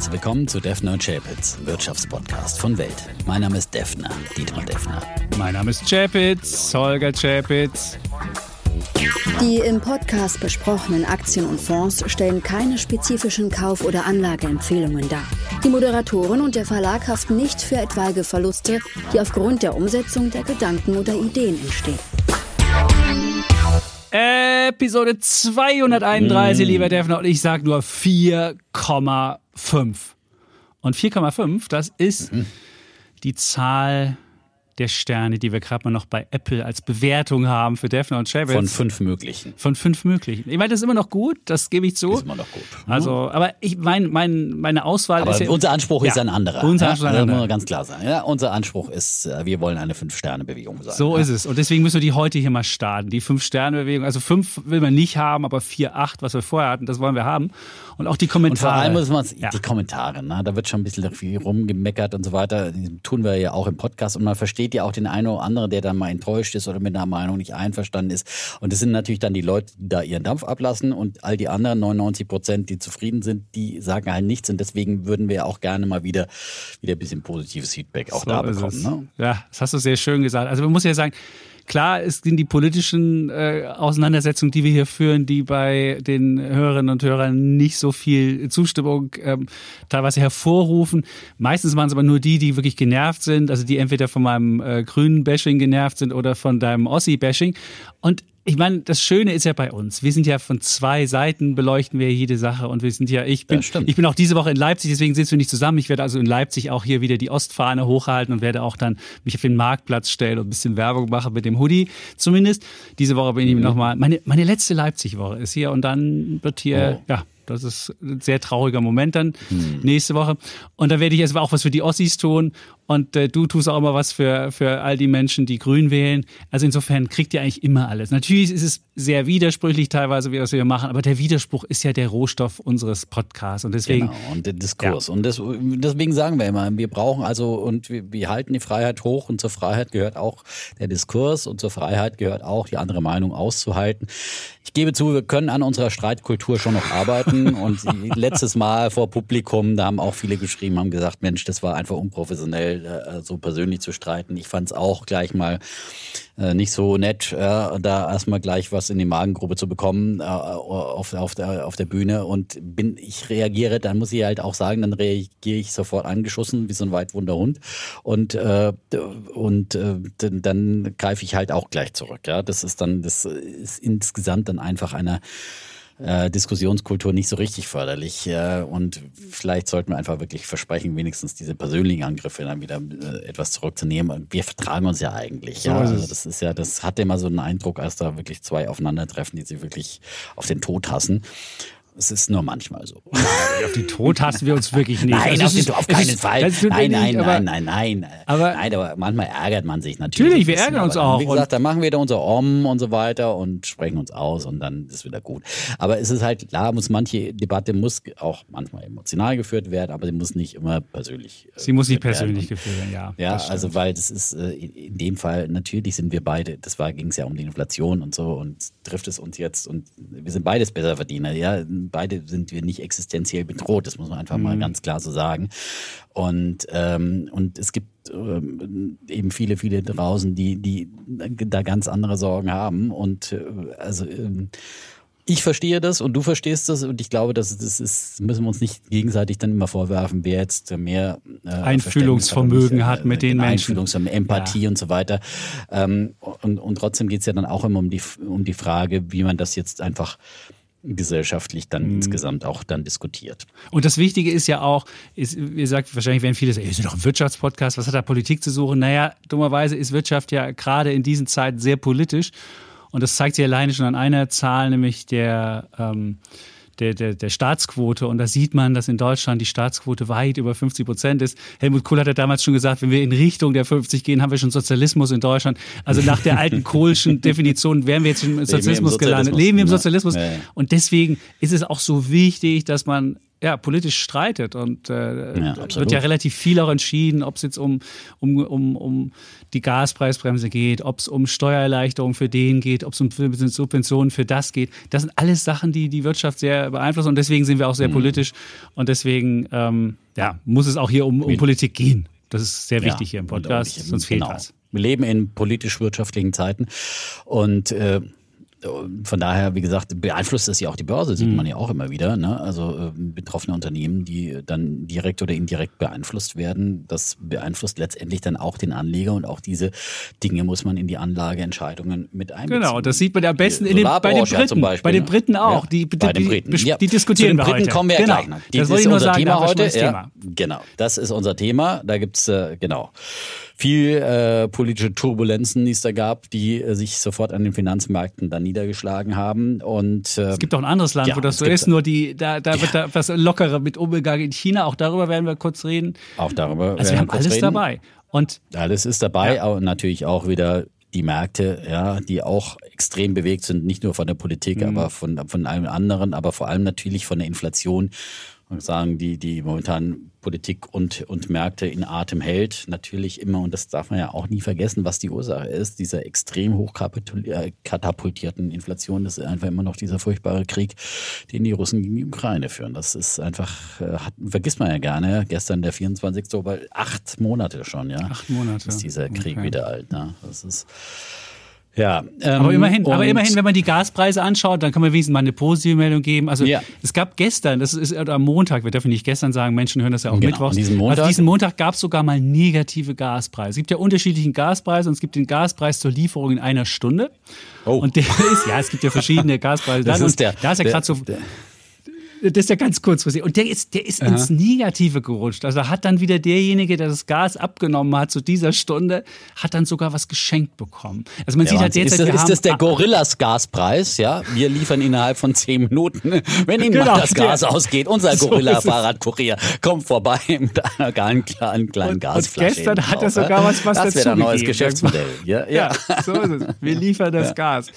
Herzlich willkommen zu Defner und Chapitz, Wirtschaftspodcast von Welt. Mein Name ist Defner, Dietmar Defner. Mein Name ist Chapitz, Holger Chapitz. Die im Podcast besprochenen Aktien und Fonds stellen keine spezifischen Kauf- oder Anlageempfehlungen dar. Die Moderatoren und der Verlag haften nicht für etwaige Verluste, die aufgrund der Umsetzung der Gedanken oder Ideen entstehen. Episode 231, lieber Defner, und ich sage nur 4,5. Und 4,5, das ist die Zahl der Sterne, die wir gerade mal noch bei Apple als Bewertung haben für Defner und Chavez. Von fünf möglichen. Von fünf möglichen. Ich meine, das ist immer noch gut, das gebe ich zu. Ist immer noch gut. Also, aber ich mein, mein, meine Auswahl Aber ist ja, unser Anspruch ist Ja, ein anderer. Unser ja? Anspruch ist ein anderer. muss ganz klar sein. Ja, unser Anspruch ist, äh, wir wollen eine Fünf-Sterne-Bewegung sein. So ja? ist es. Und deswegen müssen wir die heute hier mal starten. Die Fünf-Sterne-Bewegung. Also fünf will man nicht haben, aber vier, acht, was wir vorher hatten, das wollen wir haben. Und auch die Kommentare. Und vor allem muss man Ja. die Kommentare, ne? da wird schon ein bisschen viel rumgemeckert und so weiter. Die tun wir ja auch im Podcast und man versteht ja auch den einen oder anderen, der dann mal enttäuscht ist oder mit einer Meinung nicht einverstanden ist. Und das sind natürlich dann die Leute, die da ihren Dampf ablassen und all die anderen 99 Prozent, die zufrieden sind, die sagen halt nichts. Und deswegen würden wir auch gerne mal wieder, wieder ein bisschen positives Feedback auch So da bekommen. Ne? Ja, das hast du sehr schön gesagt. Also man muss ja sagen, klar, es sind die politischen äh, Auseinandersetzungen, die wir hier führen, die bei den Hörerinnen und Hörern nicht so viel Zustimmung ähm, teilweise hervorrufen. Meistens waren es aber nur die, die wirklich genervt sind, also die entweder von meinem äh, grünen Bashing genervt sind oder von deinem Ossi-Bashing. Und ich meine, das Schöne ist ja bei uns. Wir sind ja von zwei Seiten beleuchten wir jede Sache und wir sind ja, ich bin, ich bin auch diese Woche in Leipzig, deswegen sitzen wir nicht zusammen. Ich werde also in Leipzig auch hier wieder die Ostfahne hochhalten und werde auch dann mich auf den Marktplatz stellen und ein bisschen Werbung machen mit dem Hoodie zumindest. Diese Woche bin ich Mhm. nochmal, meine, meine letzte Leipzig-Woche ist hier und dann wird hier, Oh. ja, das ist ein sehr trauriger Moment dann Mhm. nächste Woche. Und da werde ich jetzt auch was für die Ossis tun. Und äh, du tust auch immer was für, für all die Menschen, die grün wählen. Also insofern kriegt ihr eigentlich immer alles. Natürlich ist es sehr widersprüchlich teilweise, wie das wir machen, aber der Widerspruch ist ja der Rohstoff unseres Podcasts. Und deswegen, Genau, und der Diskurs. Und das, deswegen sagen wir immer, wir brauchen also, und wir, wir halten die Freiheit hoch und zur Freiheit gehört auch der Diskurs und zur Freiheit gehört auch, die andere Meinung auszuhalten. Ich gebe zu, wir können an unserer Streitkultur schon noch arbeiten und letztes Mal vor Publikum, da haben auch viele geschrieben, haben gesagt, Mensch, das war einfach unprofessionell, äh, so persönlich zu streiten. Ich fand es auch gleich mal äh, nicht so nett, äh, da erstmal gleich was in die Magengrube zu bekommen äh, auf, auf, der, auf der Bühne und bin, ich reagiere, dann muss ich halt auch sagen, dann reagiere ich sofort angeschossen, wie so ein weitwunder Hund und, äh, und äh, dann, dann greife ich halt auch gleich zurück. Ja, das ist dann, das ist insgesamt dann einfach eine äh, Diskussionskultur nicht so richtig förderlich. Äh, und vielleicht sollten wir einfach wirklich versprechen, wenigstens diese persönlichen Angriffe dann wieder äh, etwas zurückzunehmen. Und Wir vertragen uns ja eigentlich. ja. Also das ist ja, das hat immer so einen Eindruck, als da wirklich zwei aufeinandertreffen, die sich wirklich auf den Tod hassen. Es ist nur manchmal so. auf die Tod hassen wir uns wirklich nicht. Nein, Also auf, ist- auf keinen ist- Fall. Nein, nein, nicht, nein, nein, nein. aber- nein, aber manchmal ärgert man sich natürlich. Natürlich, wir bisschen, ärgern uns dann, auch Wie gesagt, dann machen wir da unser Om und so weiter und sprechen uns aus und dann ist wieder gut. Aber es ist halt klar, muss manche Debatte muss auch manchmal emotional geführt werden, aber sie muss nicht immer persönlich. äh, Sie muss nicht persönlich geführt werden, ja. Ja, also weil das ist äh, in in dem Fall, natürlich sind wir beide, das war, ging es ja um die Inflation und so und trifft es uns jetzt und wir sind beides Besserverdiener, ja. Beide sind wir nicht existenziell bedroht, das muss man einfach mal ganz klar so sagen. Und, ähm, und es gibt ähm, eben viele, viele draußen, die, die da ganz andere Sorgen haben. Und äh, also ähm, ich verstehe das und du verstehst das und ich glaube, dass das ist, müssen wir uns nicht gegenseitig dann immer vorwerfen, wer jetzt mehr äh, Einfühlungsvermögen hat mit den genau, Menschen. Einfühlungsvermögen, Empathie und so weiter. Ähm, und, und trotzdem geht es ja dann auch immer um die, um die Frage, wie man das jetzt einfach gesellschaftlich dann Mhm. insgesamt auch dann diskutiert. Und das Wichtige ist ja auch, ist, wie gesagt, wahrscheinlich werden viele sagen, ihr seid doch ein Wirtschaftspodcast, was hat da Politik zu suchen? Naja, dummerweise ist Wirtschaft ja gerade in diesen Zeiten sehr politisch. Und das zeigt sich alleine schon an einer Zahl, nämlich der, ähm, der, der, der Staatsquote. Und da sieht man, dass in Deutschland die Staatsquote weit über 50 Prozent ist. Helmut Kohl hat ja damals schon gesagt, wenn wir in Richtung der 50 gehen, haben wir schon Sozialismus in Deutschland. Also nach der alten Kohlschen Definition wären wir jetzt schon im Sozialismus, gelandet. Sozialismus, Leben wir im. Sozialismus. Ja, ja. Und deswegen ist es auch so wichtig, dass man ja, politisch streitet und äh, ja, wird ja relativ viel auch entschieden, ob es jetzt um, um, um, um die Gaspreisbremse geht, ob es um Steuererleichterung für den geht, ob es um Subventionen für das geht. Das sind alles Sachen, die die Wirtschaft sehr beeinflussen und deswegen sind wir auch sehr mhm. politisch und deswegen ähm, ja, muss es auch hier um, um Politik gehen. Das ist sehr wichtig ja, hier im Podcast, sonst fehlt genau. was. Wir leben in politisch-wirtschaftlichen Zeiten und äh, von daher, wie gesagt, beeinflusst das ja auch die Börse, sieht mhm. man ja auch immer wieder. Ne? Also äh, betroffene Unternehmen, die dann direkt oder indirekt beeinflusst werden, das beeinflusst letztendlich dann auch den Anleger und auch diese Dinge muss man in die Anlageentscheidungen mit einbeziehen. Genau, das sieht man ja am besten in den, bei den Briten. Beispiel, bei den ne? Briten auch. Ja, die, die, bei den Briten. Die, die diskutieren Zu den Briten heute. kommen wir genau. ja gleich noch. das wollte ich nur sagen, Thema heute. Ja, genau, das ist unser Thema. Da gibt's äh, genau viel äh, politische Turbulenzen, die es da gab, die äh, sich sofort an den Finanzmärkten dann niedergeschlagen haben. Und äh, es gibt auch ein anderes Land, ja, wo das so ist, nur die, da, da ja. wird da etwas lockerer mit umgegangen in China. Auch darüber werden wir kurz reden. Auch darüber. Also wir haben alles reden. dabei. Und alles ist dabei, ja. aber natürlich auch wieder die Märkte, ja, die auch extrem bewegt sind, nicht nur von der Politik, mhm. aber von, von allem anderen, aber vor allem natürlich von der Inflation sagen, die, die momentan Politik und, und Märkte in Atem hält. Natürlich immer, und das darf man ja auch nie vergessen, was die Ursache ist, dieser extrem hoch äh, katapultierten Inflation, das ist einfach immer noch dieser furchtbare Krieg, den die Russen gegen die Ukraine führen. Das ist einfach, äh, hat, vergisst man ja gerne, gestern der 24. Oktober, acht Monate schon, ja. Acht Monate. Ist dieser Krieg okay. wieder alt, ne? Das ist, ja, ähm, aber immerhin, aber immerhin, wenn man die Gaspreise anschaut, dann kann man wenigstens mal eine positive Meldung geben. Also ja. es gab gestern, das ist am Montag, wir dürfen nicht gestern sagen, Menschen hören das ja auch genau, Mittwochs. Diesen Montag, also diesen Montag gab es sogar mal negative Gaspreise. Es gibt ja unterschiedlichen Gaspreise und es gibt den Gaspreis zur Lieferung in einer Stunde. Oh. Und der ist, ja, es gibt ja verschiedene Gaspreise. Das dann, ist der, da ist ja gerade so. Das ist ja ganz kurzfristig. Und der ist, der ist ins Negative gerutscht. Also hat dann wieder derjenige, der das Gas abgenommen hat zu dieser Stunde, hat dann sogar was geschenkt bekommen. Also man ja, sieht halt jetzt, ist, das, ist das der Gorillas Gaspreis? Ja, wir liefern innerhalb von zehn Minuten, wenn Ihnen genau, mal das Gas der, ausgeht. Unser Gorilla Fahrradkurier kommt vorbei mit einer kleinen, kleinen, kleinen und, Gasflasche. Und gestern hat er sogar was, was das wäre ein neues Geschäftsmodell. Ja, ja. ja, so ist es. Wir liefern das. Gas.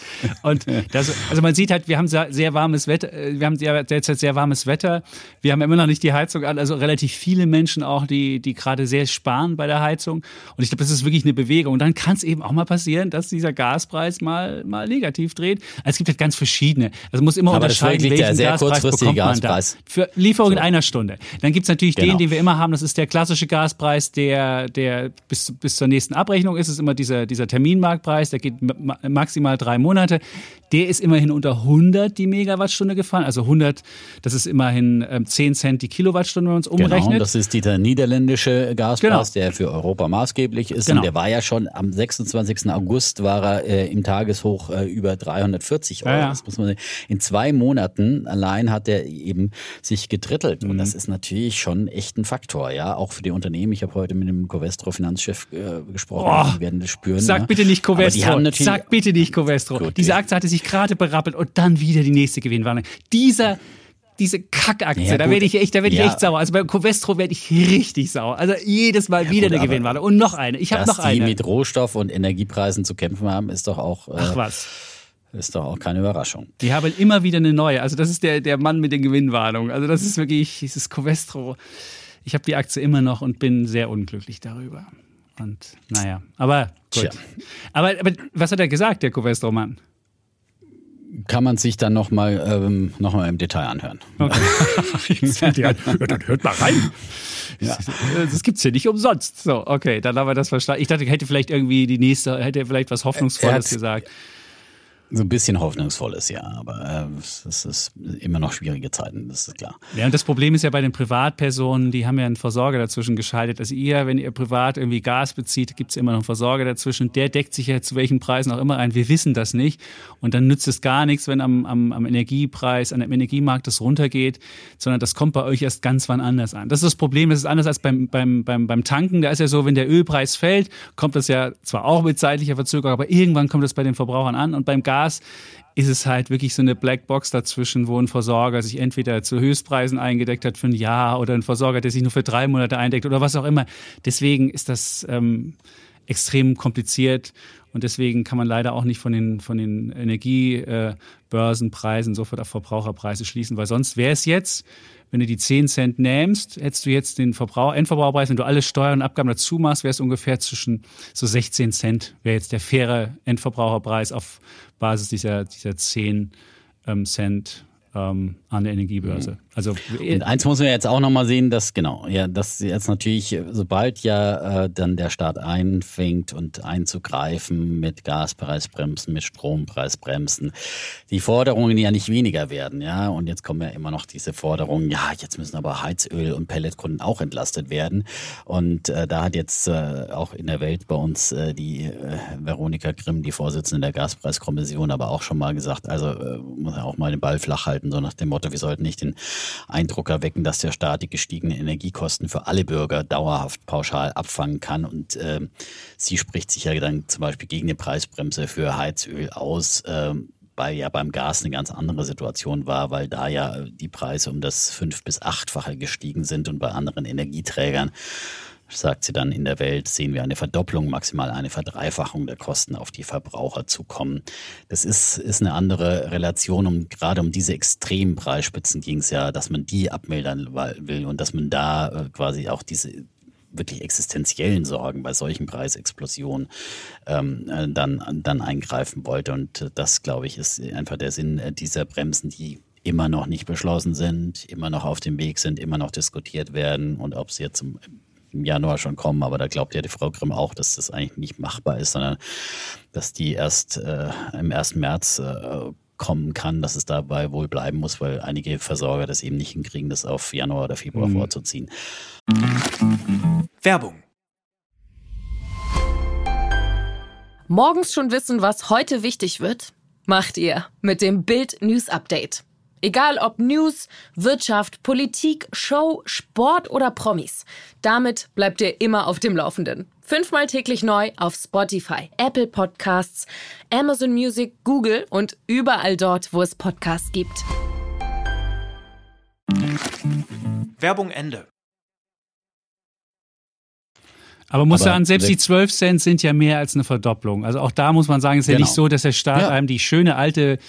Und das, also man sieht halt, wir haben sehr warmes Wetter, äh, wir haben derzeit sehr sehr warmes Wetter. Wir haben immer noch nicht die Heizung an, also relativ viele Menschen auch, die, die gerade sehr sparen bei der Heizung. Und ich glaube, das ist wirklich eine Bewegung. Und dann kann es eben auch mal passieren, dass dieser Gaspreis mal, mal negativ dreht. Also es gibt halt ganz verschiedene. Also muss immer Aber unterscheiden, welchen sehr Gaspreis bekommt man Gaspreis. da. Für Lieferung so. in einer Stunde. Dann gibt es natürlich genau. den, den wir immer haben. Das ist der klassische Gaspreis, der, der bis, bis zur nächsten Abrechnung ist. Es ist immer dieser, dieser Terminmarktpreis. Der geht maximal drei Monate. Der ist immerhin unter 100 die Megawattstunde gefallen. Also 100, das ist immerhin ähm, 10 Cent die Kilowattstunde, wenn man es genau, umrechnet. Genau, das ist dieser niederländische Gaspreis, genau. der für Europa maßgeblich ist. Genau. Und der war ja schon am 26. August war er äh, im Tageshoch äh, über 340 Euro. Ja, ja. Das muss man sehen. In zwei Monaten allein hat er eben sich gedrittelt. Mhm. Und das ist natürlich schon echt ein Faktor, ja, auch für die Unternehmen. Ich habe heute mit dem Covestro Finanzchef äh, gesprochen. Oh, die werden das spüren. Sag ja. bitte nicht Covestro. Sag bitte nicht Covestro. Gut, Diese Aktie hatte sich gerade berappelt und dann wieder die nächste Gewinnwarnung. Dieser diese Kackaktie, ja, da werde ich echt, da werde ich ja. echt sauer. Also bei Covestro werde ich richtig sauer. Also jedes Mal ja, wieder gut, eine Gewinnwarte und noch eine. Ich habe noch eine. die mit Rohstoff und Energiepreisen zu kämpfen haben, ist doch auch äh, Ach was. Ist doch auch keine Überraschung. Die haben immer wieder eine neue. Also das ist der, der Mann mit den Gewinnwarnungen. Also das ist wirklich, dieses Covestro. Ich habe die Aktie immer noch und bin sehr unglücklich darüber. Und naja, aber gut. Aber, aber was hat er gesagt, der Covestro-Mann? Kann man sich dann nochmal ähm, noch im Detail anhören. Okay. ja, dann hört mal rein. Ja. Das gibt's ja nicht umsonst. So, okay, dann haben wir das verstanden. Ich dachte, hätte vielleicht irgendwie die nächste, hätte vielleicht was Hoffnungsvolles gesagt so ein bisschen hoffnungsvolles, ja, aber äh, es ist immer noch schwierige Zeiten, das ist klar. Ja, und das Problem ist ja bei den Privatpersonen, die haben ja einen Versorger dazwischen geschaltet. Also ihr, wenn ihr privat irgendwie Gas bezieht, gibt es immer noch einen Versorger dazwischen. Der deckt sich ja zu welchen Preisen auch immer ein. Wir wissen das nicht. Und dann nützt es gar nichts, wenn am, am, am Energiepreis, an dem Energiemarkt das runtergeht, sondern das kommt bei euch erst ganz wann anders an. Das ist das Problem, das ist anders als beim, beim, beim, beim Tanken. Da ist ja so, wenn der Ölpreis fällt, kommt das ja zwar auch mit zeitlicher Verzögerung, aber irgendwann kommt das bei den Verbrauchern an. Und beim Gas Gas ist es halt wirklich so eine Blackbox dazwischen, wo ein Versorger sich entweder zu Höchstpreisen eingedeckt hat für ein Jahr oder ein Versorger, der sich nur für drei Monate eindeckt oder was auch immer. Deswegen ist das ähm, extrem kompliziert und deswegen kann man leider auch nicht von den, von den Energiebörsenpreisen sofort auf Verbraucherpreise schließen, weil sonst wäre es jetzt wenn du die 10 Cent nimmst, hättest du jetzt den Verbrauch, Endverbraucherpreis, wenn du alle Steuern und Abgaben dazu machst, wäre es ungefähr zwischen so 16 Cent, wäre jetzt der faire Endverbraucherpreis auf Basis dieser, dieser 10 ähm, Cent ähm, an der Energiebörse. Mhm. Also und eins muss man jetzt auch nochmal sehen, dass genau, ja, dass jetzt natürlich, sobald ja äh, dann der Staat einfängt und einzugreifen mit Gaspreisbremsen, mit Strompreisbremsen, die Forderungen ja nicht weniger werden, ja. Und jetzt kommen ja immer noch diese Forderungen, ja, jetzt müssen aber Heizöl und Pelletkunden auch entlastet werden. Und äh, da hat jetzt äh, auch in der Welt bei uns äh, die äh, Veronika Grimm, die Vorsitzende der Gaspreiskommission, aber auch schon mal gesagt, also äh, muss ja auch mal den Ball flach halten, so nach dem Motto, wir sollten nicht den Eindruck erwecken, dass der Staat die gestiegenen Energiekosten für alle Bürger dauerhaft pauschal abfangen kann. Und äh, sie spricht sich ja dann zum Beispiel gegen eine Preisbremse für Heizöl aus. Äh, weil ja beim Gas eine ganz andere Situation war, weil da ja die Preise um das fünf- bis achtfache gestiegen sind und bei anderen Energieträgern sagt sie dann, in der Welt sehen wir eine Verdopplung, maximal eine Verdreifachung der Kosten auf die Verbraucher zukommen. Das ist, ist eine andere Relation. Um, gerade um diese extremen Preisspitzen ging es ja, dass man die abmildern will und dass man da äh, quasi auch diese wirklich existenziellen Sorgen bei solchen Preisexplosionen ähm, äh, dann, dann eingreifen wollte. Und das, glaube ich, ist einfach der Sinn äh, dieser Bremsen, die immer noch nicht beschlossen sind, immer noch auf dem Weg sind, immer noch diskutiert werden und ob sie jetzt im im Januar schon kommen, aber da glaubt ja die Frau Grimm auch, dass das eigentlich nicht machbar ist, sondern dass die erst äh, im 1. März äh, kommen kann, dass es dabei wohl bleiben muss, weil einige Versorger das eben nicht hinkriegen, das auf Januar oder Februar mhm. vorzuziehen. Werbung. Morgens schon wissen, was heute wichtig wird? Macht ihr mit dem Bild News Update. Egal ob News, Wirtschaft, Politik, Show, Sport oder Promis. Damit bleibt ihr immer auf dem Laufenden. Fünfmal täglich neu auf Spotify, Apple Podcasts, Amazon Music, Google und überall dort, wo es Podcasts gibt. Werbung Ende. Aber muss sagen, selbst die 12 Cent sind ja mehr als eine Verdopplung. Also auch da muss man sagen, es ist genau. ja nicht so, dass der Staat ja. einem die schöne alte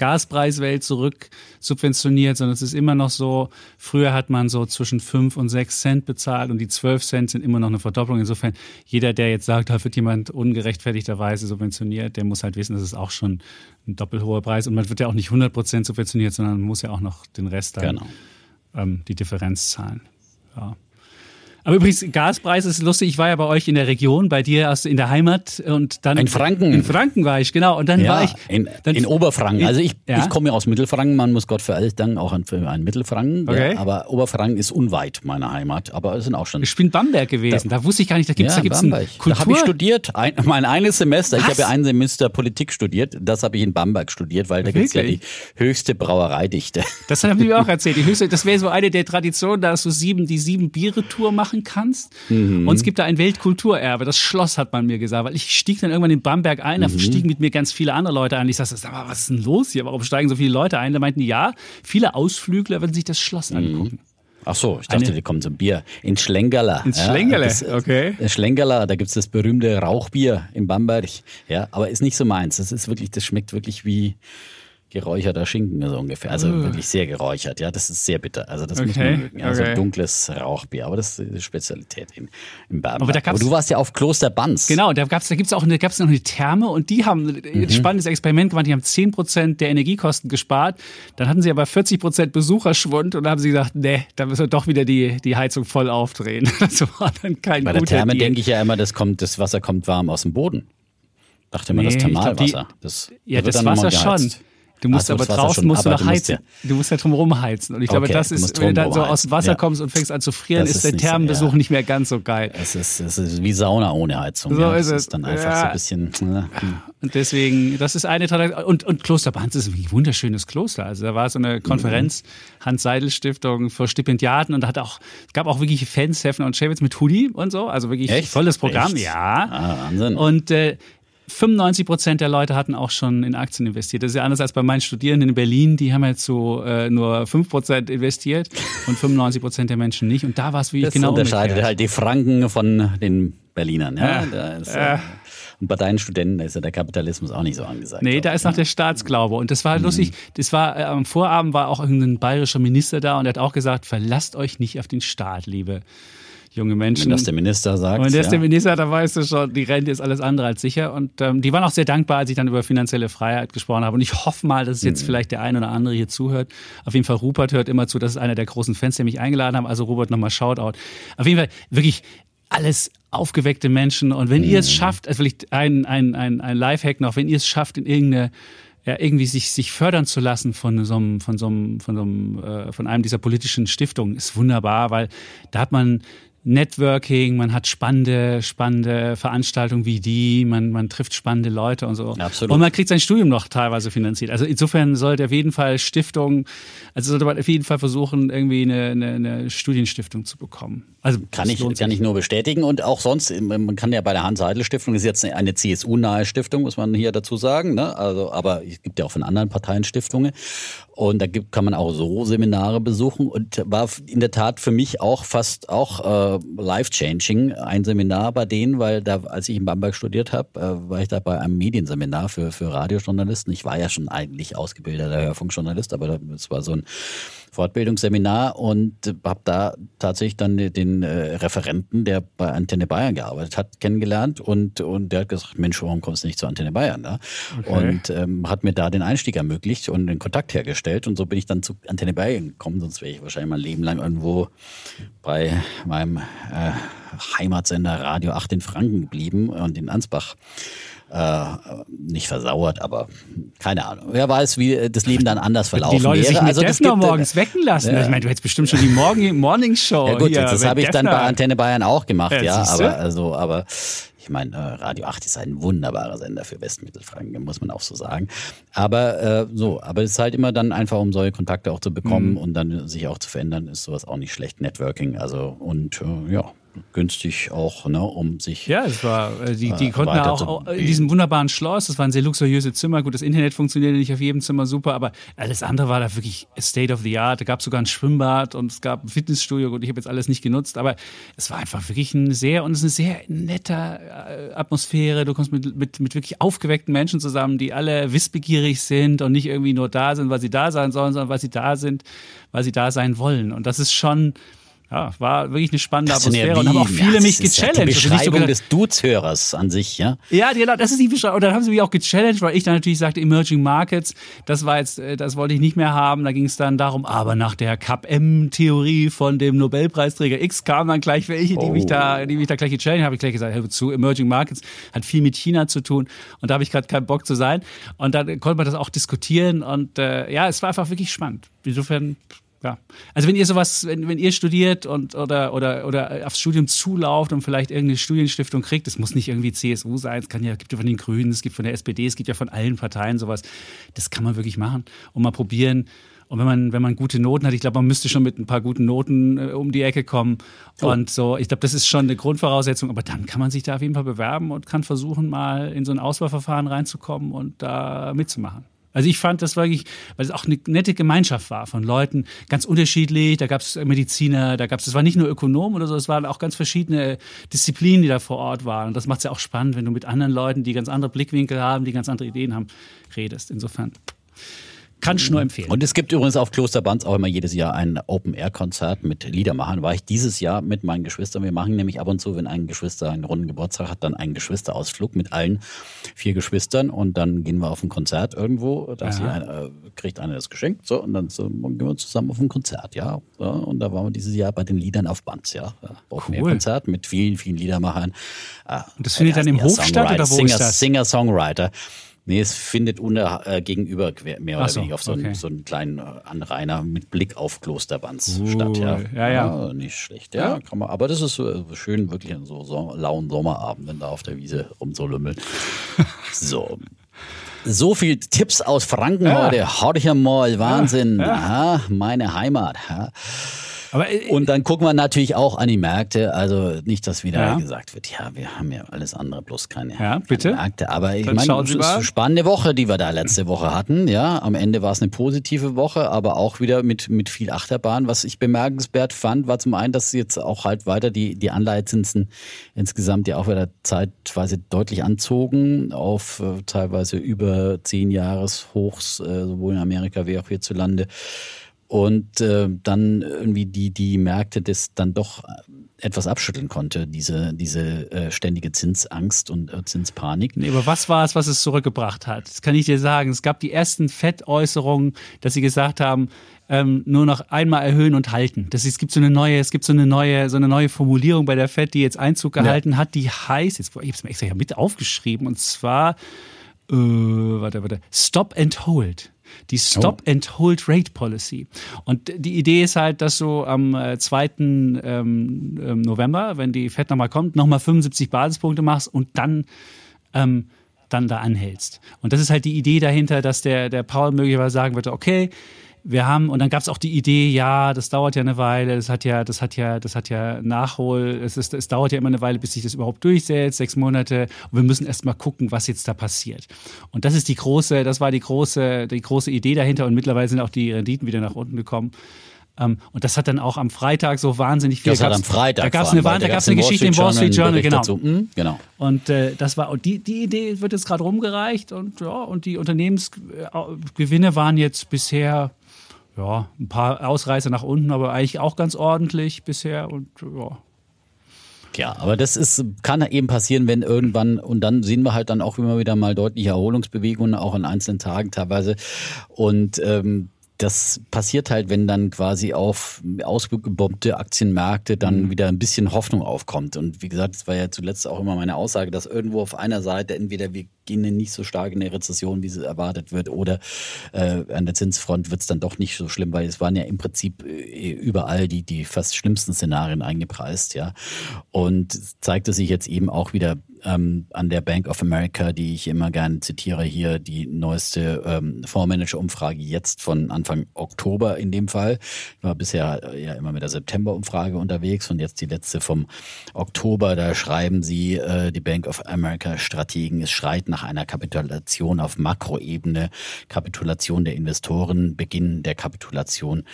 Gaspreiswelt zurück subventioniert, sondern es ist immer noch so, früher hat man so zwischen 5 und 6 Cent bezahlt und die 12 Cent sind immer noch eine Verdopplung. Insofern, jeder, der jetzt sagt, da wird jemand ungerechtfertigterweise subventioniert, der muss halt wissen, das ist auch schon ein doppelhoher Preis und man wird ja auch nicht 100 Prozent subventioniert, sondern man muss ja auch noch den Rest dann, genau. ähm, die Differenz zahlen. Ja. Aber übrigens, Gaspreis ist lustig. Ich war ja bei euch in der Region, bei dir erst in der Heimat und dann. In Franken. In Franken war ich, genau. Und dann ja, war ich. In, in Oberfranken. Also ich, ja. ich komme aus Mittelfranken. Man muss Gott für alles danken, auch an, für einen Mittelfranken. Okay. Ja, aber Oberfranken ist unweit meiner Heimat. Aber es sind auch schon. Ich bin Bamberg gewesen. Da, da wusste ich gar nicht, da gibt es ja, da gibt's Bamberg. Kultur. Da habe ich studiert. Ein, mein eines Semester. Was? Ich habe ja ein Semester Politik studiert. Das habe ich in Bamberg studiert, weil da gibt es ja die höchste Brauereidichte. Das haben die mir auch erzählt. Die höchste, das wäre so eine der Traditionen, dass du sieben, die sieben Biere-Tour machen kannst. Mhm. Und es gibt da ein Weltkulturerbe, das Schloss hat man mir gesagt, weil ich stieg dann irgendwann in Bamberg ein, da mhm. stiegen mit mir ganz viele andere Leute ein. Ich sagte, sag mal, was ist denn los hier? Warum steigen so viele Leute ein? Da meinten ja, viele Ausflügler würden sich das Schloss mhm. angucken. Ach so, ich dachte, Eine, die kommen zum Bier. In Schlengerla. In Schlengerla, ja, okay. Schlengerla, da gibt es das berühmte Rauchbier in Bamberg. Ja, aber ist nicht so meins. Das ist wirklich, das schmeckt wirklich wie, geräucherter Schinken so ungefähr. Also uh. wirklich sehr geräuchert. Ja, das ist sehr bitter. Also das okay. muss man mögen. Also okay. dunkles Rauchbier. Aber das ist die Spezialität in, in Baden. Aber, aber, du warst ja auf Kloster Banz. Genau, da gab's, da gibt's auch eine, gab's noch eine Therme und die haben mhm. ein spannendes Experiment gemacht. Die haben 10 Prozent der Energiekosten gespart. Dann hatten sie aber 40 Prozent Besucherschwund und dann haben sie gesagt, nee, da müssen wir doch wieder die, die Heizung voll aufdrehen. Das war dann kein Bei der Therme denke ich ja immer, das kommt, das Wasser kommt warm aus dem Boden. Dachte immer, nee, das Thermalwasser. Das, ja, das Wasser schon. Du musst aber draußen musst du noch heizen. Du, du musst ja drum rumheizen. Und ich glaube, das ist, wenn du dann so aus dem Wasser ja. kommst und fängst an zu frieren, das ist, der Thermenbesuch so, ja. nicht mehr ganz so geil. Es ist, es ist wie Sauna ohne Heizung. So ja. ist es. ist dann einfach so ein bisschen. Ne? Und deswegen, das ist eine tolle. Und, und Kloster Banz ist ein wunderschönes Kloster. Also da war so eine Konferenz, mhm. Hans-Seidel-Stiftung für Stipendiaten und da hat auch, es gab auch wirklich Fans, Hefner und Schäwitz mit Hoodie und so. Also wirklich Echt? volles Programm. Echt? Ja. Ah, Wahnsinn. Und äh, 95 Prozent der Leute hatten auch schon in Aktien investiert. Das ist ja anders als bei meinen Studierenden in Berlin. Die haben jetzt so äh, nur 5 Prozent investiert und 95 Prozent der Menschen nicht. Und da war es wie das genau unterscheidet umgekehrt. halt die Franken von den Berlinern. Ja? Da ist, äh, und bei deinen Studenten da ist ja der Kapitalismus auch nicht so angesagt. Nee, da ist noch ja. der Staatsglaube. Und das war mhm. lustig. Das war äh, am Vorabend war auch irgendein bayerischer Minister da und der hat auch gesagt, verlasst euch nicht auf den Staat, liebe junge Menschen. Wenn das der Minister sagt. Und der ist der Minister, da weißt du schon, die Rente ist alles andere als sicher. Und ähm, die waren auch sehr dankbar, als ich dann über finanzielle Freiheit gesprochen habe. Und ich hoffe mal, dass jetzt mhm. vielleicht der ein oder andere hier zuhört. Auf jeden Fall, Rupert hört immer zu, das ist einer der großen Fans, der mich eingeladen haben. Also Rupert, nochmal Shoutout. Auf jeden Fall, wirklich alles aufgeweckte Menschen. Und wenn mhm. ihr es schafft, also vielleicht ein, ein, ein, ein Lifehack noch, wenn ihr es schafft, in irgendeine ja, irgendwie sich, sich fördern zu lassen von so einem, von so einem, von so einem, äh, von einem dieser politischen Stiftungen, ist wunderbar, weil da hat man Networking, man hat spannende, spannende Veranstaltungen wie die, man, man trifft spannende Leute und so. Absolut. Und man kriegt sein Studium noch teilweise finanziert. Also insofern sollte auf jeden Fall Stiftung, also sollte man auf jeden Fall versuchen, irgendwie eine, eine, eine Studienstiftung zu bekommen. Also kann ich, kann ich nur bestätigen und auch sonst, man kann ja bei der Hans-Seidel-Stiftung, ist jetzt eine CSU-nahe Stiftung, muss man hier dazu sagen, ne? also, aber es gibt ja auch von anderen Parteien Stiftungen und da gibt, kann man auch so Seminare besuchen und war in der Tat für mich auch fast auch äh, life-changing, ein Seminar bei denen, weil da, als ich in Bamberg studiert habe, äh, war ich da bei einem Medienseminar für, für Radiojournalisten. Ich war ja schon eigentlich ausgebildeter Hörfunkjournalist, aber das war so ein Fortbildungsseminar und habe da tatsächlich dann den äh, Referenten, der bei Antenne Bayern gearbeitet hat, kennengelernt und, und der hat gesagt, Mensch, warum kommst du nicht zu Antenne Bayern? Da? Okay. Und ähm, hat mir da den Einstieg ermöglicht und den Kontakt hergestellt und so bin ich dann zu Antenne Bayern gekommen, sonst wäre ich wahrscheinlich mein Leben lang irgendwo bei meinem äh, Heimatsender Radio 8 in Franken geblieben und in Ansbach äh, nicht versauert, aber keine Ahnung. Wer weiß, wie das Leben dann anders verlaufen Die Leute wäre. sich mit also das noch morgens wecken lassen. Ja. Ich meine, du hättest bestimmt schon die Morgen Morning Show. Ja gut, hier, das habe ich dann bei Antenne Bayern auch gemacht, ja, ja aber also, aber ich meine, äh, Radio 8 ist ein wunderbarer Sender für Westmittelfranken, muss man auch so sagen. Aber äh, so, aber es ist halt immer dann einfach, um solche Kontakte auch zu bekommen mhm. und dann sich auch zu verändern, ist sowas auch nicht schlecht. Networking, also und äh, ja, günstig auch, ne, um sich. Ja, es war, äh, die, die äh, konnten auch, auch in diesem wunderbaren Schloss, das waren sehr luxuriöse Zimmer. Gut, das Internet funktionierte nicht auf jedem Zimmer super, aber alles andere war da wirklich State of the Art. Da gab es sogar ein Schwimmbad und es gab ein Fitnessstudio. Gut, ich habe jetzt alles nicht genutzt, aber es war einfach wirklich ein sehr und es ist eine sehr nette äh, Atmosphäre. Du kommst mit, mit, mit wirklich aufgeweckten Menschen zusammen, die alle wissbegierig sind und nicht irgendwie nur da sind, weil sie da sein sollen, sondern weil sie da sind, weil sie da sein wollen. Und das ist schon, ja, war wirklich eine spannende Atmosphäre und haben auch viele ja, mich gechallenged. Ja die also Beschreibung so des Dudes-Hörers an sich, ja? Ja, genau, das ist die Beschreibung. Und dann haben sie mich auch gechallenged, weil ich dann natürlich sagte, Emerging Markets, das war jetzt, äh, das wollte ich nicht mehr haben. Da ging es dann darum, aber nach der Cap-M-Theorie von dem Nobelpreisträger X kamen dann gleich welche, die oh. mich da, die mich da gleich gechallenged haben. Habe ich gleich gesagt, hör zu, Emerging Markets hat viel mit China zu tun und da habe ich gerade keinen Bock zu sein. Und dann konnte man das auch diskutieren und äh, ja, es war einfach wirklich spannend. Insofern ja. Also wenn ihr sowas, wenn, wenn ihr studiert und oder, oder, oder aufs Studium zulauft und vielleicht irgendeine Studienstiftung kriegt, das muss nicht irgendwie CSU sein, es kann ja, gibt ja von den Grünen, es gibt von der SPD, es gibt ja von allen Parteien sowas. Das kann man wirklich machen und mal probieren. Und wenn man, wenn man gute Noten hat, ich glaube, man müsste schon mit ein paar guten Noten äh, um die Ecke kommen. Oh. Und so, ich glaube, das ist schon eine Grundvoraussetzung. Aber dann kann man sich da auf jeden Fall bewerben und kann versuchen, mal in so ein Auswahlverfahren reinzukommen und da mitzumachen. Also ich fand das wirklich, weil es auch eine nette Gemeinschaft war von Leuten, ganz unterschiedlich. Da gab es Mediziner, da gab es, es war nicht nur Ökonom oder so, es waren auch ganz verschiedene Disziplinen, die da vor Ort waren. Und das macht es ja auch spannend, wenn du mit anderen Leuten, die ganz andere Blickwinkel haben, die ganz andere Ideen haben, redest. Insofern kann ich nur empfehlen. Und es gibt übrigens auf Kloster Banz auch immer jedes Jahr ein Open-Air-Konzert mit Liedermachern. War ich dieses Jahr mit meinen Geschwistern. Wir machen nämlich ab und zu, wenn ein Geschwister einen runden Geburtstag hat, dann einen Geschwisterausflug mit allen vier Geschwistern und dann gehen wir auf ein Konzert irgendwo. Da ein, äh, kriegt einer das Geschenk, so und dann so, gehen wir zusammen auf ein Konzert, ja. So, und da waren wir dieses Jahr bei den Liedern auf Banz, ja. Open-Air-Konzert mit vielen, vielen Liedermachern. Äh, und das findet dann im Hof statt oder wo Singer, ist das? Singer-Songwriter. Nee, es findet unter, äh, gegenüber mehr oder so, weniger auf so, okay. einen, so einen kleinen äh, Anrainer mit Blick auf Klosterbanz cool. statt. Ja. Ja, ja. ja. nicht schlecht. Ja, ja, kann man. Aber das ist so, schön, wirklich an so, so lauen Sommerabenden da auf der Wiese rumzulümmeln. so. So viel Tipps aus Franken heute. Hau dich mal, Wahnsinn. Ja. meine Heimat. Aber, äh, und dann gucken wir natürlich auch an die Märkte. Also nicht, dass wieder Ja. gesagt wird, ja, wir haben ja alles andere, bloß keine, Ja, bitte? keine Märkte. Aber ich Dann meine, es ist eine spannende Woche, die wir da letzte Woche hatten. Ja, am Ende war es eine positive Woche, aber auch wieder mit, mit viel Achterbahn. Was ich bemerkenswert fand, war zum einen, dass jetzt auch halt weiter die, die Anleihezinsen insgesamt ja auch wieder zeitweise deutlich anzogen auf äh, teilweise über zehn Jahreshochs, äh, sowohl in Amerika wie auch hierzulande. Und äh, dann irgendwie die, die Märkte das dann doch etwas abschütteln konnte, diese, diese äh, ständige Zinsangst und äh, Zinspanik. Nee, aber was war es, was es zurückgebracht hat? Das kann ich dir sagen. Es gab die ersten Fettäußerungen, dass sie gesagt haben, ähm, nur noch einmal erhöhen und halten. Das es gibt so eine neue, es gibt so eine neue, so eine neue Formulierung bei der Fed, die jetzt Einzug gehalten hat, die heißt, jetzt, ich habe es mir extra hier mit aufgeschrieben, und zwar, äh, warte, warte, Stop and Hold. Die Stop and Hold Rate Policy. Und die Idee ist halt, dass du am äh, 2. Ähm, ähm, November, wenn die Fed nochmal kommt, nochmal 75 Basispunkte machst und dann ähm, dann da anhältst. Und das ist halt die Idee dahinter, dass der, der Paul möglicherweise sagen würde, okay, wir haben, und dann gab es auch die Idee, ja, das dauert ja eine Weile, das hat ja, das hat ja, das hat ja Nachhol, es, ist, es dauert ja immer eine Weile, bis sich das überhaupt durchsetzt, sechs Monate. Und wir müssen erst mal gucken, was jetzt da passiert. Und das ist die große, das war die große, die große Idee dahinter und mittlerweile sind auch die Renditen wieder nach unten gekommen. Ähm, und das hat dann auch am Freitag so wahnsinnig viel. Das hat am Freitag. Da gab es eine, da gab's eine Geschichte im Wall Street Journal, genau. Hm, genau. Und äh, das war und die, die Idee wird jetzt gerade rumgereicht und ja, und die Unternehmensgewinne waren jetzt bisher ja, ein paar Ausreißer nach unten, aber eigentlich auch ganz ordentlich bisher und ja. Ja, aber das ist, kann eben passieren, wenn irgendwann, und dann sehen wir halt dann auch immer wieder mal deutliche Erholungsbewegungen, auch an einzelnen Tagen teilweise. Und ähm, das passiert halt, wenn dann quasi auf ausgebombte Aktienmärkte dann wieder ein bisschen Hoffnung aufkommt. Und wie gesagt, das war ja zuletzt auch immer meine Aussage, dass irgendwo auf einer Seite entweder wir gehen nicht so stark in der Rezession, wie es erwartet wird, oder äh, an der Zinsfront wird es dann doch nicht so schlimm, weil es waren ja im Prinzip äh, überall die, die fast schlimmsten Szenarien eingepreist, ja. Und zeigte sich jetzt eben auch wieder ähm, an der Bank of America, die ich immer gerne zitiere hier, die neueste ähm, Fondsmanager-Umfrage jetzt von Anfang Oktober in dem Fall. Ich war bisher äh, ja immer mit der September-Umfrage unterwegs und jetzt die letzte vom Oktober. Da schreiben sie, äh, die Bank of America Strategen, es schreit nach einer Kapitulation auf Makroebene, Kapitulation der Investoren, Beginn der Kapitulation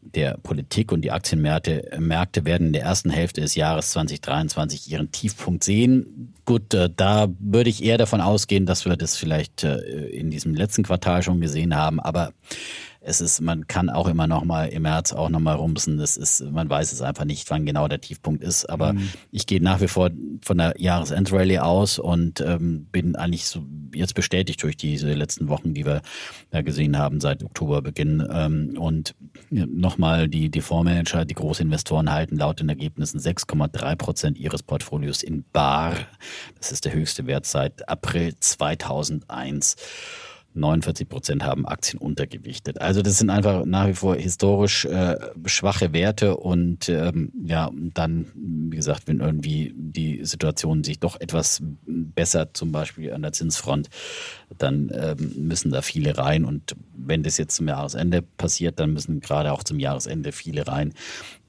der Politik. Und die Aktienmärkte Märkte werden in der ersten Hälfte des Jahres 2023 ihren Tiefpunkt sehen. Gut, äh, da würde ich eher davon ausgehen, dass wir das vielleicht äh, in diesem letzten Quartal schon gesehen haben, aber es ist, man kann auch immer noch mal im März auch noch mal rumsen. Das ist, man weiß es einfach nicht, wann genau der Tiefpunkt ist. Aber ich gehe nach wie vor von der Jahresendrallye aus und ähm, bin eigentlich so jetzt bestätigt durch diese letzten Wochen, die wir da gesehen haben seit Oktoberbeginn. Ähm, und nochmal die, die Fondsmanager, die Großinvestoren halten laut den Ergebnissen 6,3 Prozent ihres Portfolios in Bar. Das ist der höchste Wert seit April 2001. 49 Prozent haben Aktien untergewichtet. Also das sind einfach nach wie vor historisch äh, schwache Werte und ähm, ja, dann, wie gesagt, wenn irgendwie die Situation sich doch etwas bessert, zum Beispiel an der Zinsfront, dann ähm, müssen da viele rein und wenn das jetzt zum Jahresende passiert, dann müssen gerade auch zum Jahresende viele rein,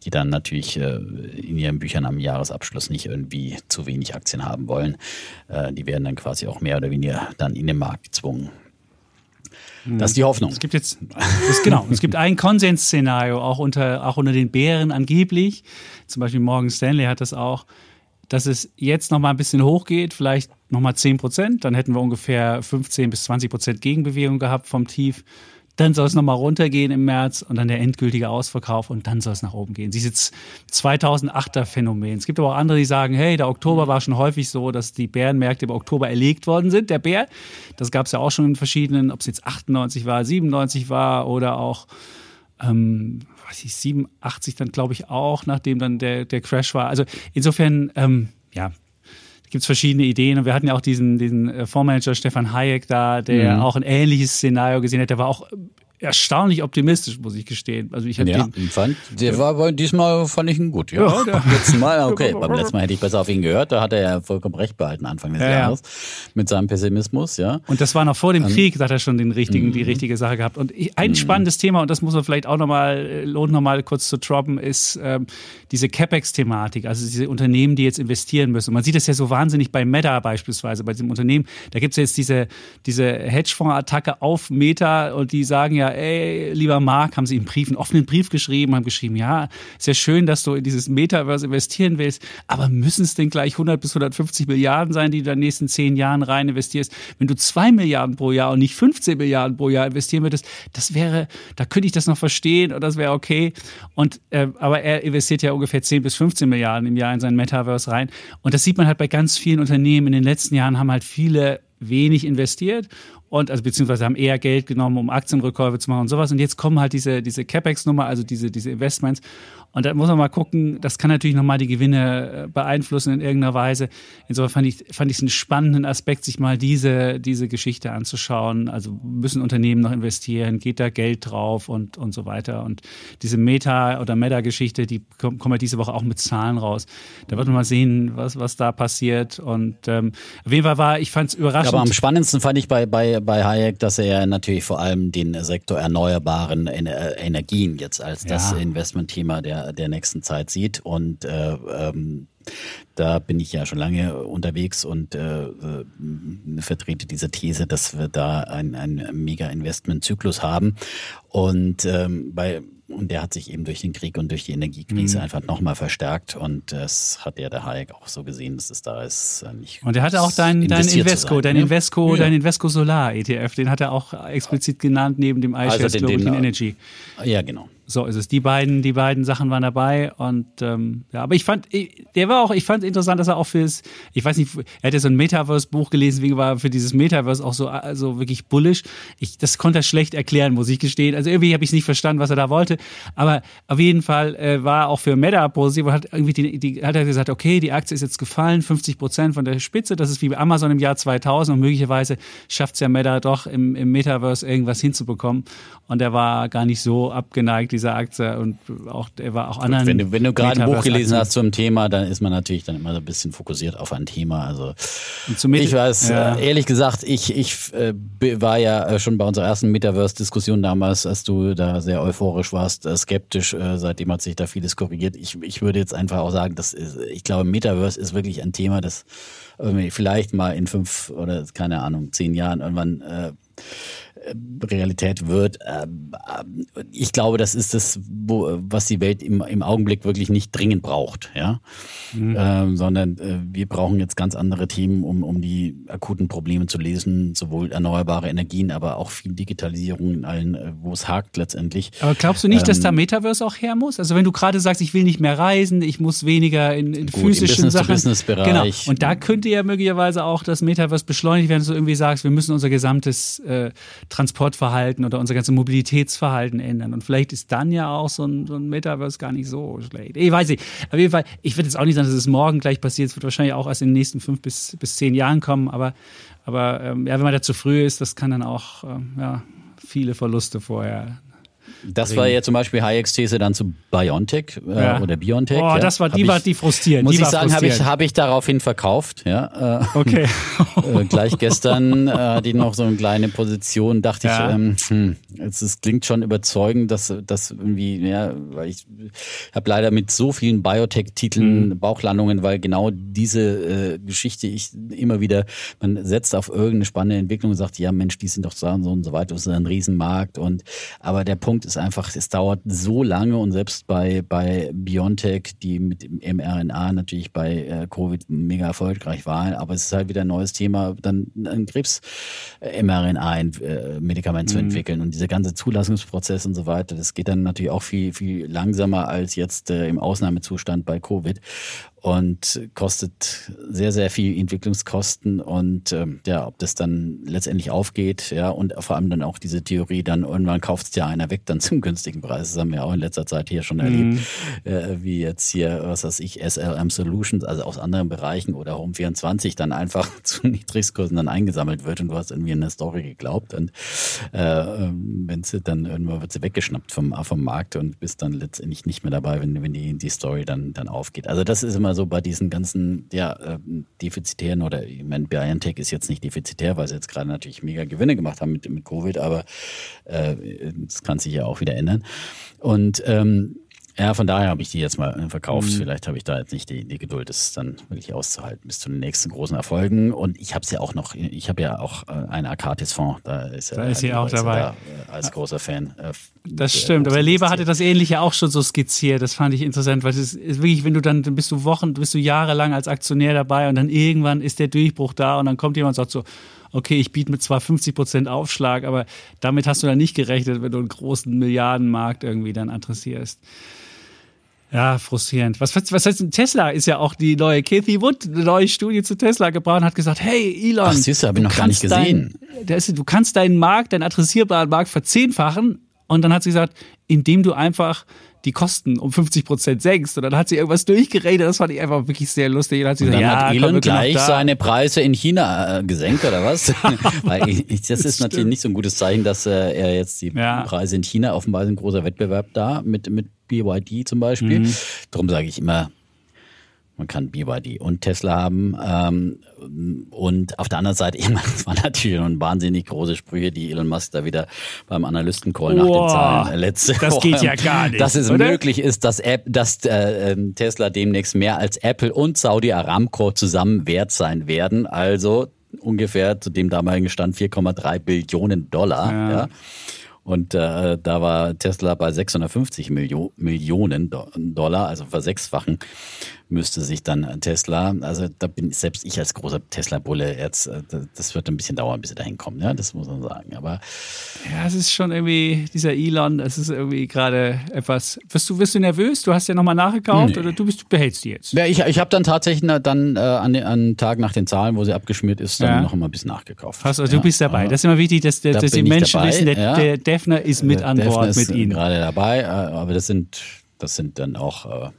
die dann natürlich äh, in ihren Büchern am Jahresabschluss nicht irgendwie zu wenig Aktien haben wollen. Äh, die werden dann quasi auch mehr oder weniger dann in den Markt gezwungen. Das ist die Hoffnung. Es gibt jetzt, es, genau, es gibt ein Konsensszenario, auch unter, auch unter den Bären angeblich. Zum Beispiel Morgan Stanley hat das auch, dass es jetzt noch mal ein bisschen hochgeht, vielleicht noch mal 10 Prozent. Dann hätten wir ungefähr 15 bis 20 Prozent Gegenbewegung gehabt vom Tief. Dann soll es noch mal runtergehen im März und dann der endgültige Ausverkauf und dann soll es nach oben gehen. Dieses 2008er Phänomen. Es gibt aber auch andere, die sagen, hey, der Oktober war schon häufig so, dass die Bärenmärkte im Oktober erlegt worden sind. Der Bär, das gab es ja auch schon in verschiedenen, ob es jetzt 98 war, 97 war oder auch ähm, weiß ich, 87 dann glaube ich auch, nachdem dann der, der Crash war. Also insofern, ähm, ja, gibt es verschiedene Ideen. Und wir hatten ja auch diesen, diesen äh, Fondsmanager Stefan Hayek da, der Mhm. auch ein ähnliches Szenario gesehen hat. Der war auch erstaunlich optimistisch, muss ich gestehen. Also ich ja, den, fand, der war diesmal fand ich ihn gut. Ja, ja der, letzten Mal, okay, beim letzten Mal hätte ich besser auf ihn gehört. Da hat er ja vollkommen recht behalten Anfang des ja, Jahres mit seinem Pessimismus, ja. Und das war noch vor dem um, Krieg, da hat er schon den richtigen, die mhm. richtige Sache gehabt. Und ein mhm. spannendes Thema und das muss man vielleicht auch nochmal lohnt nochmal kurz zu droppen, ist ähm, diese Capex-Thematik, also diese Unternehmen, die jetzt investieren müssen. Und man sieht es ja so wahnsinnig bei Meta beispielsweise, bei diesem Unternehmen. Da gibt es jetzt diese diese Hedgefonds-Attacke auf Meta und die sagen ja ey, lieber Mark, haben sie im Brief, einen offenen Brief geschrieben, haben geschrieben, ja, sehr schön, dass du in dieses Metaverse investieren willst, aber müssen es denn gleich 100 bis 150 Milliarden sein, die du in den nächsten zehn Jahren rein investierst? Wenn du zwei Milliarden pro Jahr und nicht 15 Milliarden pro Jahr investieren würdest, das wäre, da könnte ich das noch verstehen und das wäre okay. Und, äh, aber er investiert ja ungefähr 10 bis 15 Milliarden im Jahr in sein Metaverse rein. Und das sieht man halt bei ganz vielen Unternehmen. In den letzten Jahren haben halt viele wenig investiert und also beziehungsweise haben eher Geld genommen, um Aktienrückkäufe zu machen und sowas. Und jetzt kommen halt diese, diese CapEx-Nummer, also diese, diese Investments. Und da muss man mal gucken, das kann natürlich nochmal die Gewinne äh, beeinflussen in irgendeiner Weise. Insofern fand ich, fand ich es einen spannenden Aspekt, sich mal diese, diese Geschichte anzuschauen. Also müssen Unternehmen noch investieren, geht da Geld drauf und, und so weiter. Und diese Meta- oder Meta-Geschichte, die kommen kommt ja diese Woche auch mit Zahlen raus. Da wird man mal sehen, was, was da passiert. Und ähm, auf jeden Fall war, ich fand es überraschend. aber am spannendsten fand ich bei, bei, bei Hayek, dass er natürlich vor allem den Sektor erneuerbaren Energien jetzt als ja. das Investmentthema der der, nächsten Zeit sieht. Und äh, ähm, da bin ich ja schon lange unterwegs und äh, äh, vertrete diese These, dass wir da einen Mega-Investment-Zyklus haben. Und ähm, bei und der hat sich eben durch den Krieg und durch die Energiekrise mhm. einfach nochmal verstärkt. Und das hat ja der Hayek auch so gesehen, dass es da ist. Äh, nicht und er hatte auch dein, dein Invesco, sein, dein ne? Invesco, ja. dein Invesco Solar ETF, den hat er auch explizit genannt neben dem iShares also Global Clean Energy. Ja, genau. So ist es. Die beiden, die beiden Sachen waren dabei und ähm, ja, aber ich fand, der war auch, ich fand interessant, dass er auch fürs, ich weiß nicht, er hat ja so ein Metaverse-Buch gelesen, wie war für dieses Metaverse auch so also wirklich bullish. Ich, das konnte er schlecht erklären, muss ich gestehen. Also irgendwie habe ich nicht verstanden, was er da wollte. Aber auf jeden Fall äh, war auch für Meta positiv und hat irgendwie die, die, hat er gesagt, okay, die Aktie ist jetzt gefallen, 50 Prozent von der Spitze. Das ist wie bei Amazon im Jahr 2000 und möglicherweise schafft es ja Meta doch im, im Metaverse irgendwas hinzubekommen. Und er war gar nicht so abgeneigt dieser Aktie und auch er war auch anderen. Wenn du, wenn du gerade ein Buch gelesen hast zum Thema, dann ist man natürlich dann immer so ein bisschen fokussiert auf ein Thema. Also ich weiß, ja. äh, ehrlich gesagt, ich, ich äh, war ja äh, schon bei unserer ersten Metaverse-Diskussion damals, als du da sehr euphorisch warst, skeptisch. Seitdem hat sich da vieles korrigiert. Ich, ich würde jetzt einfach auch sagen, dass ich glaube, Metaverse ist wirklich ein Thema, das vielleicht mal in fünf oder keine Ahnung, zehn Jahren irgendwann äh, Realität wird. Ähm, äh, ich glaube, das ist das, was die Welt im, im Augenblick wirklich nicht dringend braucht, ja. Mhm. Ähm, sondern äh, wir brauchen jetzt ganz andere Themen, um, um die akuten Probleme zu lesen, sowohl erneuerbare Energien, aber auch viel Digitalisierung in allen, äh, wo es hakt letztendlich. Aber glaubst du nicht, ähm, dass da Metaverse auch her muss? Also wenn du gerade sagst, ich will nicht mehr reisen, ich muss weniger in, in gut, physischen im Sachen. Business Genau. Und da könnte ja möglicherweise auch das Metaverse beschleunigt werden, wenn du irgendwie sagst, wir müssen unser gesamtes äh, Transportverhalten oder unser ganzes Mobilitätsverhalten ändern. Und vielleicht ist dann ja auch so ein, so ein Metaverse gar nicht so schlecht. Ich weiß nicht. Auf jeden Fall, ich würde jetzt auch nicht sagen, dass es morgen gleich passiert. Es wird wahrscheinlich auch erst in den nächsten fünf bis, bis zehn Jahren kommen. Aber, aber ähm, ja, wenn man da zu früh ist, das kann dann auch ähm, ja, viele Verluste vorher das war ja zum Beispiel Hayeks These dann zu BioNTech äh, ja. oder BioNTech. Oh, ja. das war, die ich, war die frustrierend. Muss die ich sagen, habe ich, hab ich daraufhin verkauft. Ja. Äh, okay. äh, gleich gestern äh, hatte ich noch so eine kleine Position, dachte ja. ich, ähm, hm, es, es klingt schon überzeugend, dass das irgendwie, ja, weil ich habe leider mit so vielen Biotech-Titeln mhm. Bauchlandungen, weil genau diese äh, Geschichte ich immer wieder, man setzt auf irgendeine spannende Entwicklung und sagt, ja Mensch, die sind doch so und so weiter, das ist ein Riesenmarkt und aber der Punkt ist einfach, es dauert so lange und selbst bei, bei BioNTech, die mit dem mRNA natürlich bei äh, Covid mega erfolgreich waren, aber es ist halt wieder ein neues Thema, dann ein Krebs-mRNA-Medikament äh, zu mhm. entwickeln und dieser ganze Zulassungsprozess und so weiter, das geht dann natürlich auch viel, viel langsamer als jetzt äh, im Ausnahmezustand bei Covid und kostet sehr, sehr viel Entwicklungskosten und ähm, ja, ob das dann letztendlich aufgeht, ja, und vor allem dann auch diese Theorie, dann irgendwann kauft es ja einer weg, dann dann zum günstigen Preis. Das haben wir auch in letzter Zeit hier schon erlebt, mhm. äh, wie jetzt hier, was weiß ich, SLM Solutions, also aus anderen Bereichen oder Home24 dann einfach zu Niedrigstkursen dann eingesammelt wird und du hast irgendwie eine Story geglaubt und äh, ähm, wenn sie dann irgendwann wird sie weggeschnappt vom, vom Markt und bist dann letztendlich nicht mehr dabei, wenn, wenn die, die Story dann, dann aufgeht. Also das ist immer so bei diesen ganzen ja, äh, defizitären oder ich meine, BioNTech ist jetzt nicht defizitär, weil sie jetzt gerade natürlich mega Gewinne gemacht haben mit, mit Covid, aber äh, das kann sich ja auch wieder ändern. Und ähm, ja, von daher habe ich die jetzt mal verkauft. Mhm. Vielleicht habe ich da jetzt nicht die, die Geduld, das dann wirklich auszuhalten bis zu den nächsten großen Erfolgen. Und ich habe es ja auch noch, ich habe ja auch äh, einen Arcatis-Fonds, da ist, da ist sie auch dabei. Da, äh, als großer Fan. Äh, das stimmt, aber Leber hatte das Ähnliche auch schon so skizziert. Das fand ich interessant, weil es ist, ist wirklich, wenn du dann, dann bist du Wochen, bist du jahrelang als Aktionär dabei und dann irgendwann ist der Durchbruch da und dann kommt jemand und sagt so, okay, ich biete mit zwar 50 Prozent Aufschlag, aber damit hast du dann nicht gerechnet, wenn du einen großen Milliardenmarkt irgendwie dann adressierst. Ja, frustrierend. Was, was, was heißt denn Tesla? Ist ja auch die neue Kathy Wood, eine neue Studie zu Tesla gebracht und hat gesagt, hey Elon. Ach, siehst du, habe ich noch gar nicht gesehen. Dein, ist, du kannst deinen Markt, deinen adressierbaren Markt verzehnfachen. Und dann hat sie gesagt, indem du einfach die Kosten um 50 Prozent senkst. Und dann hat sie irgendwas durchgeredet. Das fand ich einfach wirklich sehr lustig. Und, hat sie und dann gesagt, hat ja, Elon gleich seine Preise in China äh, gesenkt oder was? Weil ich, das, das ist stimmt. natürlich nicht so ein gutes Zeichen, dass äh, er jetzt die ja. Preise in China offenbar ist ein großer Wettbewerb da mit mit BYD zum Beispiel. Mhm. Darum sage ich immer, man kann BYD und Tesla haben. Ähm, und auf der anderen Seite, ich meine, das waren natürlich schon wahnsinnig große Sprüche, die Elon Musk da wieder beim Analystencall nach den Zahlen letzte Das Woche, geht ja gar nicht. Dass es oder? möglich ist, dass, App, dass äh, ähm, Tesla demnächst mehr als Apple und Saudi Aramco zusammen wert sein werden. Also ungefähr zu dem damaligen Stand 4,3 Billionen Dollar. Ja. ja. Und äh, da war Tesla bei 650 Millio Millionen Dollar, also versechsfachen müsste sich dann Tesla, also da bin selbst ich als großer Tesla-Bulle jetzt, äh, das wird ein bisschen dauern, bis sie dahin kommen, ja, das muss man sagen. Aber ja, es ist schon irgendwie, dieser Elon, es ist irgendwie gerade etwas. Wirst du, wirst du nervös? Du hast ja nochmal nachgekauft nee. oder du bist, behältst die jetzt? Ja, ich, ich habe dann tatsächlich dann äh, an, an Tag nach den Zahlen, wo sie abgeschmiert ist, dann ja. noch mal ein bisschen nachgekauft. Hast, also ja. du bist dabei. Das ist immer wichtig, dass, dass, da dass die Menschen wissen, der, ja. der Defner ist mit der an Defner Bord mit ihnen. gerade dabei, äh, aber das sind, das sind dann auch äh,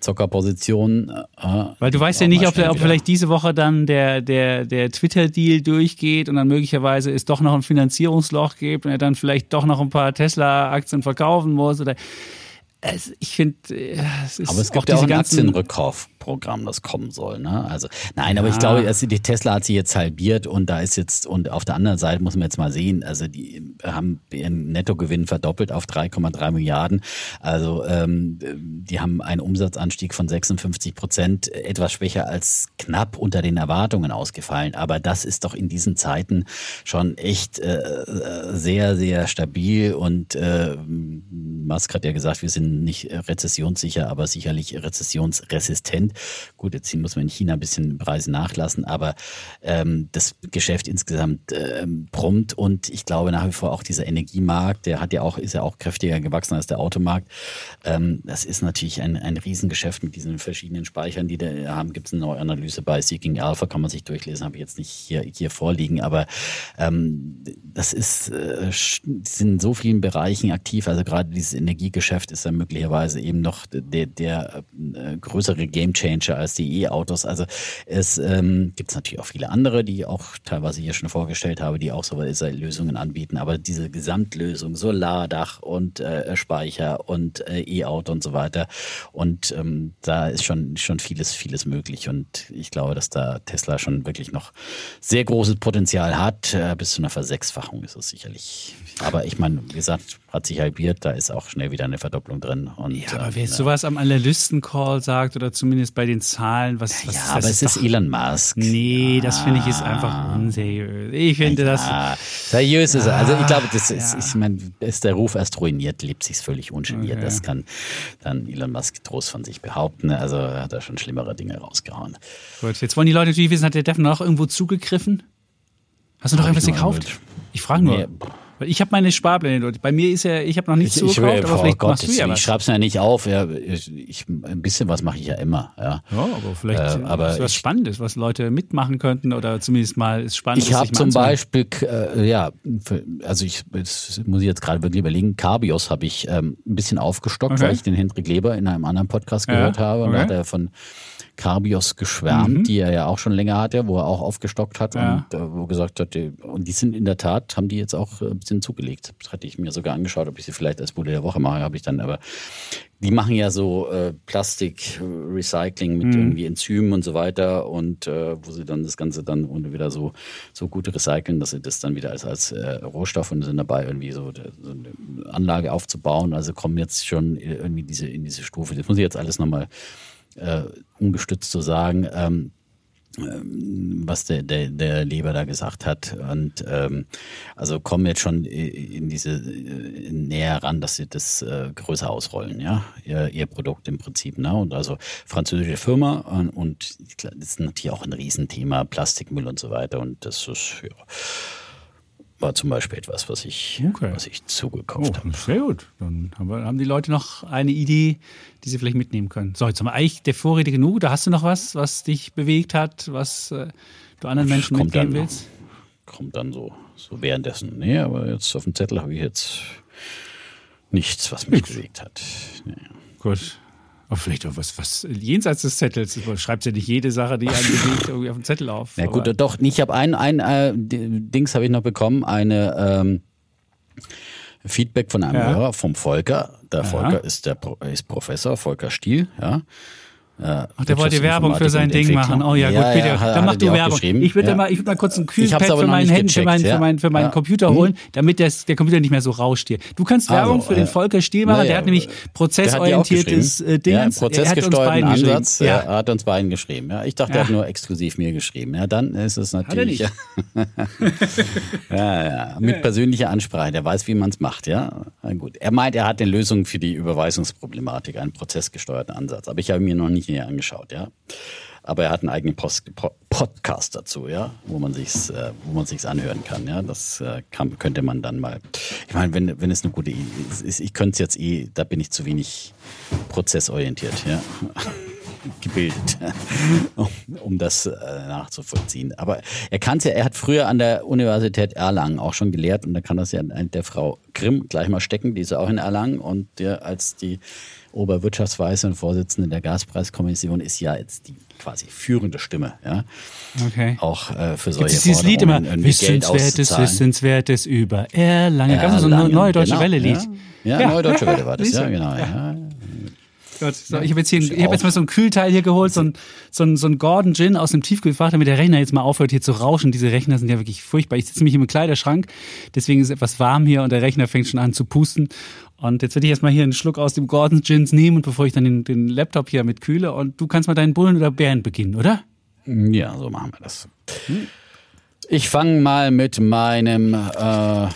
Zockerposition. Äh, Weil du weißt ja nicht, ob, der, ob vielleicht diese Woche dann der, der, der Twitter-Deal durchgeht und dann möglicherweise es doch noch ein Finanzierungsloch gibt und er dann vielleicht doch noch ein paar Tesla-Aktien verkaufen muss oder es, ich finde, äh, es ist Aber es gibt auch ja auch ein Aktienrückkaufprogramm, das kommen soll. Ne? Also nein, ja. aber ich glaube, also die Tesla hat sie jetzt halbiert und da ist jetzt und auf der anderen Seite muss man jetzt mal sehen, also die haben ihren Nettogewinn verdoppelt auf 3,3 Milliarden. Also ähm, die haben einen Umsatzanstieg von 56 Prozent, etwas schwächer als knapp unter den Erwartungen ausgefallen. Aber das ist doch in diesen Zeiten schon echt äh, sehr, sehr stabil und äh, Musk hat ja gesagt, wir sind nicht rezessionssicher, aber sicherlich rezessionsresistent. Gut, jetzt muss man in China ein bisschen Preise nachlassen, aber ähm, das Geschäft insgesamt ähm, brummt und ich glaube nach wie vor auch dieser Energiemarkt, der hat ja auch, ist ja auch kräftiger gewachsen als der Automarkt. Ähm, das ist natürlich ein, ein Riesengeschäft mit diesen verschiedenen Speichern, die da haben. Gibt es eine neue Analyse bei Seeking Alpha, kann man sich durchlesen, habe ich jetzt nicht hier, hier vorliegen, aber ähm, das ist, äh, sind in so vielen Bereichen aktiv. Also gerade dieses Energiegeschäft ist dann möglicherweise eben noch der, der äh, größere Gamechanger als die E-Autos. Also es ähm, gibt natürlich auch viele andere, die auch teilweise hier schon vorgestellt habe, die auch so Lösungen anbieten. Aber diese Gesamtlösung, Solardach und äh, Speicher und äh, E-Auto und so weiter. Und ähm, da ist schon, schon vieles, vieles möglich. Und ich glaube, dass da Tesla schon wirklich noch sehr großes Potenzial hat. Äh, bis zu einer Versechsfachung ist es sicherlich. Aber ich meine, wie gesagt, hat sich halbiert, da ist auch schnell wieder eine Verdopplung drin. Und, ja, aber wer äh, sowas am Analysten-Call sagt oder zumindest bei den Zahlen, was, was Ja, aber es ist, Elon Musk. Nee, ja. das finde ich ist einfach unseriös. Ich finde ja, das. Seriös ist er. Also ich glaube, das ist, ich meine, ist der Ruf erst ruiniert, lebt sich völlig ungeniert. Okay. Das kann dann Elon Musk trost von sich behaupten. Also er hat da schon schlimmere Dinge rausgehauen. Gut, jetzt wollen die Leute natürlich wissen, hat der Defner noch irgendwo zugegriffen? Hast du noch irgendwas gekauft? Ich frage nur. Nee. Weil ich habe meine Sparpläne, Leute. Bei mir ist ja, ich habe noch nichts Ich, ich, zugekauft, aber oh vielleicht Gott, machst du ich, ja ich was. schreib's ja nicht auf. Ja, ich, ich, ein bisschen was mache ich ja immer. Ja. Ja, aber vielleicht Äh, aber ist was ich- Spannendes, was Leute mitmachen könnten oder zumindest mal ist spannend. Ich habe zum. Beispiel, äh, ja, für, also ich das muss ich jetzt gerade wirklich überlegen, Carbios habe ich ähm, ein bisschen aufgestockt, Okay. weil ich den Hendrik Leber in einem anderen Podcast Ja, gehört habe. Und da okay. hat er von Carbios geschwärmt, die er ja auch schon länger hatte, wo er auch aufgestockt hat Ja. und äh, wo gesagt hat, die, und die sind in der Tat, haben die jetzt auch äh, ein bisschen zugelegt. Das hatte ich mir sogar angeschaut, ob ich sie vielleicht als Bude der Woche mache, habe ich dann aber die machen ja so äh, Plastik-Recycling mit irgendwie Enzymen und so weiter und äh, wo sie dann das Ganze dann und wieder so, so gut recyceln, dass sie das dann wieder als, als äh, Rohstoff und sind dabei irgendwie so, so eine Anlage aufzubauen. Also kommen jetzt schon irgendwie diese, in diese Stufe. Das muss ich jetzt alles nochmal äh, ungestützt so sagen. Ähm, was der, der, der Leber da gesagt hat. Und ähm, also kommen jetzt schon in diese äh, näher ran, dass sie das äh, größer ausrollen, ja, ihr, ihr Produkt im Prinzip. Ne? Und also französische Firma und, und glaub, das ist natürlich auch ein Riesenthema, Plastikmüll und so weiter. Und das ist ja, war zum Beispiel etwas, was ich, Okay. was ich zugekauft Oh, habe. sehr gut. Dann haben, wir, haben die Leute noch eine Idee, die sie vielleicht mitnehmen können. So, jetzt haben wir eigentlich der Vorräte genug. Da hast du noch was, was dich bewegt hat, was äh, du anderen Menschen Kommt mitgeben dann, willst? Kommt dann so, so währenddessen. Nee, aber jetzt auf dem Zettel habe ich jetzt nichts, was mich bewegt hat. Nee. Gut. Aber vielleicht auch was, was jenseits des Zettels. Du schreibst ja nicht jede Sache, die einen bewegt, irgendwie auf dem Zettel auf. Ja gut, doch, ich habe ein, ein äh, Dings habe ich noch bekommen, eine ähm, Feedback von einem Ja. Hörer vom Volker. Der Volker ist der ist Professor, Volker Stiel, ja. Ach, der wollte Werbung für sein Ding machen. Oh ja, gut, bitte. hat- dann mach hat du Werbung. Ich würde ja. mal, ich mal kurz ein Kühlpad für meinen Handy, für meinen, ja. für meinen, für meinen Ja. Computer Hm? holen, damit das, der Computer nicht mehr so rauscht hier. Du kannst Also, Werbung für den äh, Volker Stiel machen. der hat nämlich Der hat prozessorientiertes äh, Dingens. Ja, prozessgesteuerten geschrieben. Ansatz. Ja. Ja. Er hat uns beiden geschrieben. Ja, ich dachte, er Ja. hat nur exklusiv mir geschrieben. Ja, dann ist es natürlich. nicht. ja, ja, mit persönlicher Ansprache. Der weiß, wie man es macht. Ja, gut. Er meint, er hat eine Lösung für die Überweisungsproblematik, einen prozessgesteuerten Ansatz. Aber ich habe mir noch nicht näher angeschaut. Ja. Aber er hat einen eigenen Post Po- Podcast dazu, ja, wo man sich's, äh, wo man sich's anhören kann, ja. Das äh, kann, könnte man dann mal. Ich meine, wenn wenn es eine gute Idee ist, ich könnte es jetzt eh, da bin ich zu wenig prozessorientiert, ja, gebildet, um, um das äh, nachzuvollziehen. Aber er kann es ja. Er hat früher an der Universität Erlangen auch schon gelehrt und da kann das ja der Frau Grimm gleich mal stecken, die ist ja auch in Erlangen und der als die Oberwirtschaftsweise und Vorsitzende der Gaspreiskommission ist ja jetzt die quasi führende Stimme, ja. Okay. Auch äh, für solche es dieses Lied immer, Wissenswertes. Wissenswertes über Erlangen. Gab es so ein Erlangen, neue deutsche genau, Welle-Lied? Ja, ja, neue deutsche Welle war das, ja, genau. Ja. Gut, so, ich habe jetzt, hier, ich hab jetzt mal so ein Kühlteil hier geholt, so ein, so ein, so ein Gordon Gin aus dem Tiefkühlfach, damit der Rechner jetzt mal aufhört hier zu rauschen. Diese Rechner sind ja wirklich furchtbar. Ich sitze mich im Kleiderschrank, deswegen ist es etwas warm hier und der Rechner fängt schon an zu pusten. Und jetzt werde ich erstmal hier einen Schluck aus dem Gordon Gins nehmen, bevor ich dann den, den Laptop hier mit kühle. Und du kannst mal deinen Bullen oder Bären beginnen, oder? Ja, so machen wir das. Ich fange mal mit meinem äh,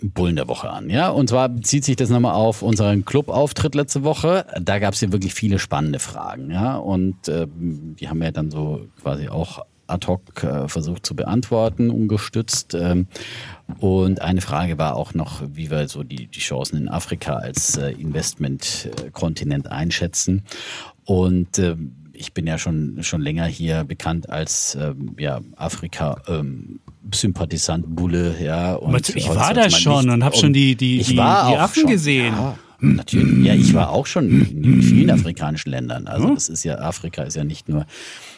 Bullen der Woche an. Ja, und zwar bezieht sich das nochmal auf unseren Clubauftritt letzte Woche. Da gab es ja wirklich viele spannende Fragen. Ja, und äh, die haben wir dann so quasi auch ad hoc äh, versucht zu beantworten, ungestützt. Ähm, und eine Frage war auch noch, wie wir so die, die Chancen in Afrika als äh, Investmentkontinent einschätzen. Und ähm, ich bin ja schon, schon länger hier bekannt als ähm, ja, Afrika. Ähm, Sympathisant Bulle, ja. Und ich war da schon nicht- und hab schon die- die- ich die- war die Affen schon, gesehen. Ja, natürlich. Ja, ich war auch schon in, vielen afrikanischen Ländern. Also das ist ja, Afrika ist ja nicht nur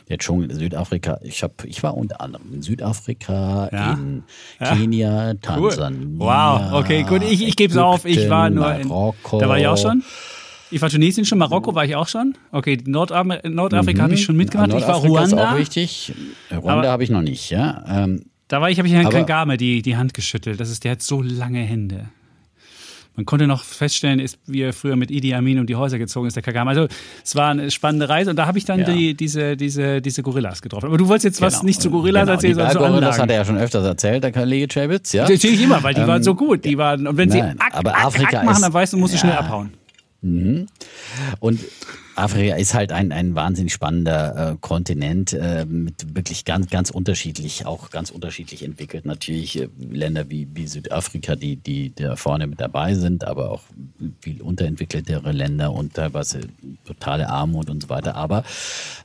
der Dschungel, Südafrika. Ich habe, ich war unter anderem in Südafrika, Ja. in Kenia, Tansania. Wow, okay, gut, ich, ich gebe es auf. Ich war nur in. Marokko. Da war ich auch schon. Ich war Tunesien schon, Marokko war ich auch schon. Okay, Nordam Nordafrika habe ich schon mitgemacht. Ich war Mhm. Nordafrika ist Ruanda. auch wichtig. Ruanda habe ich noch nicht, ja. Ähm, Da war ich, habe ich Herrn Kangame die, die Hand geschüttelt. Das ist, der hat so lange Hände. Man konnte noch feststellen, ist, wie er früher mit Idi Amin um die Häuser gezogen ist, der Kagame. Also es war eine spannende Reise und da habe ich dann Ja. die, diese, diese, diese Gorillas getroffen. Aber du wolltest jetzt was genau. nicht zu Gorillas Genau, erzählen, sondern zu Anlagen. Das hat er ja schon öfters erzählt, der Kollege Chabitz, ja. Natürlich immer, weil die waren Ähm, so gut. Die waren, und wenn sie nein, ack, aber ack, Afrika ack machen, ist- dann weißt du, musst du ja. schnell abhauen. Und Afrika ist halt ein, ein wahnsinnig spannender äh, Kontinent äh, mit wirklich ganz, ganz unterschiedlich, auch ganz unterschiedlich entwickelt. Natürlich äh, Länder wie, wie Südafrika, die, die da vorne mit dabei sind, aber auch viel unterentwickeltere Länder und teilweise totale Armut und so weiter. Aber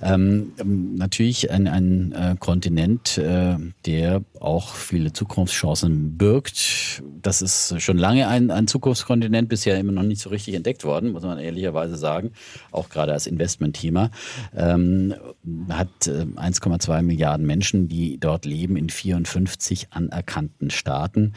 ähm, natürlich ein, ein äh, Kontinent, äh, der auch viele Zukunftschancen birgt. Das ist schon lange ein, ein Zukunftskontinent, bisher immer noch nicht so richtig entdeckt worden, muss man ehrlicherweise sagen. Auch gerade als Investmentthema. Ähm, hat 1,2 äh, Milliarden Menschen, die dort leben in 54 anerkannten Staaten.